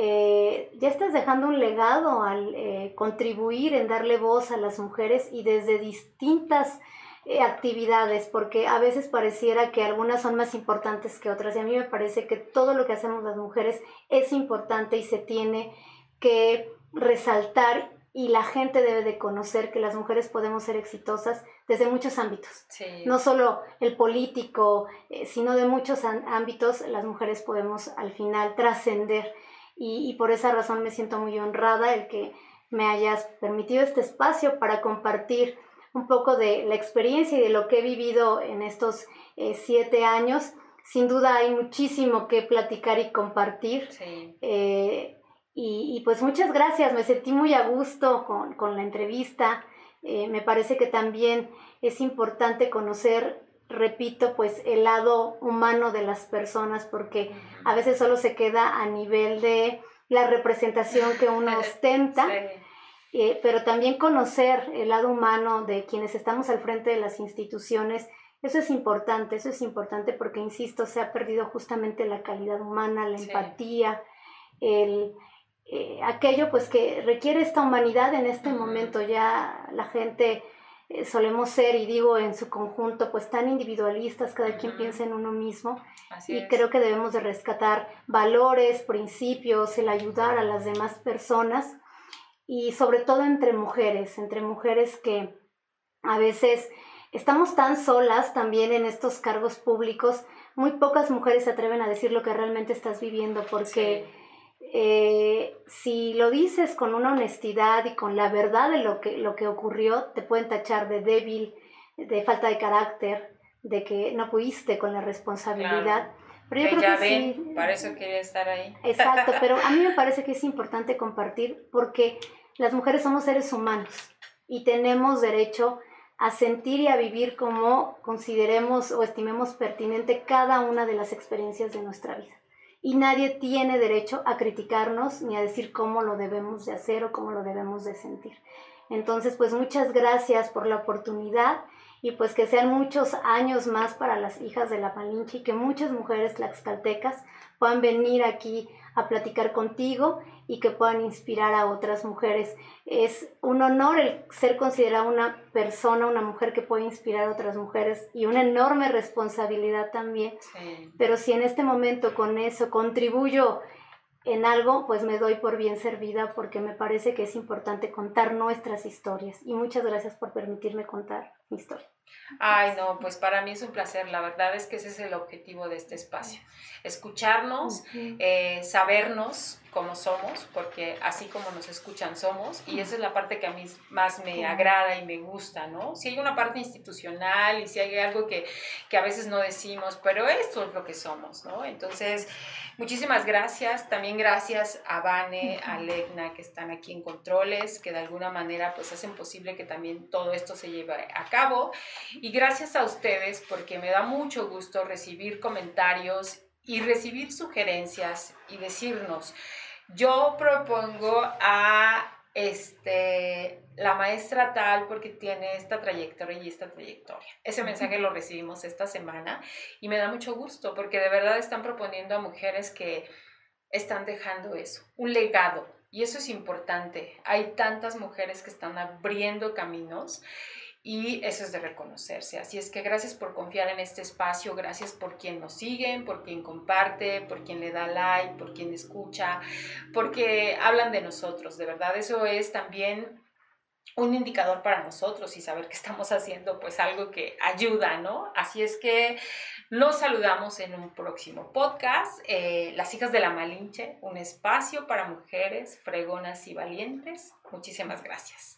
eh, ya estás dejando un legado al eh, contribuir en darle voz a las mujeres y desde distintas eh, actividades, porque a veces pareciera que algunas son más importantes que otras y a mí me parece que todo lo que hacemos las mujeres es importante y se tiene que resaltar y la gente debe de conocer que las mujeres podemos ser exitosas desde muchos ámbitos. No solo el político, sino de muchos ámbitos las mujeres podemos al final trascender y, por esa razón me siento muy honrada el que me hayas permitido este espacio para compartir un poco de la experiencia y de lo que he vivido en estos eh, siete años. Sin duda hay muchísimo que platicar y compartir. Eh, y, pues muchas gracias, me sentí muy a gusto con, la entrevista. Eh, me parece que también es importante conocer repito, pues el lado humano de las personas, porque a veces solo se queda a nivel de la representación que uno ostenta, eh, pero también conocer el lado humano de quienes estamos al frente de las instituciones, eso es importante, eso es importante porque, insisto, se ha perdido justamente la calidad humana, la empatía, el, eh, aquello pues que requiere esta humanidad en este momento, ya la gente eh, solemos ser, y digo en su conjunto, pues tan individualistas, cada quien piensa en uno mismo. y creo que debemos de rescatar valores, principios, el ayudar a las demás personas y sobre todo entre mujeres, entre mujeres que a veces estamos tan solas también en estos cargos públicos, muy pocas mujeres se atreven a decir lo que realmente estás viviendo porque... Eh, si lo dices con una honestidad y con la verdad de lo que, lo que ocurrió, te pueden tachar de débil, de falta de carácter, de que no pudiste con la responsabilidad. Pero yo creo que sí, para eso quería estar ahí. Exacto, pero a mí me parece que es importante compartir porque las mujeres somos seres humanos y tenemos derecho a sentir y a vivir como consideremos o estimemos pertinente cada una de las experiencias de nuestra vida y nadie tiene derecho a criticarnos ni a decir cómo lo debemos de hacer o cómo lo debemos de sentir. Entonces, pues muchas gracias por la oportunidad y pues que sean muchos años más para las hijas de la Malinche y que muchas mujeres tlaxcaltecas puedan venir aquí a platicar contigo y que puedan inspirar a otras mujeres. Es un honor el ser considerada una persona, una mujer que puede inspirar a otras mujeres y una enorme responsabilidad también. Pero si en este momento con eso contribuyo en algo, pues me doy por bien servida porque me parece que es importante contar nuestras historias. Y muchas gracias por permitirme contar mi historia. Ay, no, pues para mí es un placer. La verdad es que ese es el objetivo de este espacio. Escucharnos, eh, sabernos cómo somos, porque así como nos escuchan somos, y esa es la parte que a mí más me agrada y me gusta, ¿no? Si hay una parte institucional y si hay algo que, que a veces no decimos, pero esto es lo que somos, ¿no? Entonces, muchísimas gracias. También gracias a Vane, a Legna, que están aquí en controles, que de alguna manera pues hacen posible que también todo esto se lleve a cabo. Y gracias a ustedes porque me da mucho gusto recibir comentarios y recibir sugerencias y decirnos, yo propongo a este, la maestra tal porque tiene esta trayectoria y esta trayectoria. Ese mensaje lo recibimos esta semana y me da mucho gusto porque de verdad están proponiendo a mujeres que están dejando eso, un legado. Y eso es importante. Hay tantas mujeres que están abriendo caminos y eso es de reconocerse. Así es que gracias por confiar en este espacio, gracias por quien nos siguen, por quien comparte, por quien le da like, por quien escucha, porque hablan de nosotros, de verdad eso es también un indicador para nosotros y saber que estamos haciendo pues algo que ayuda, ¿no? Así es que nos saludamos en un próximo podcast, eh, Las hijas de la Malinche, un espacio para mujeres fregonas y valientes. Muchísimas gracias.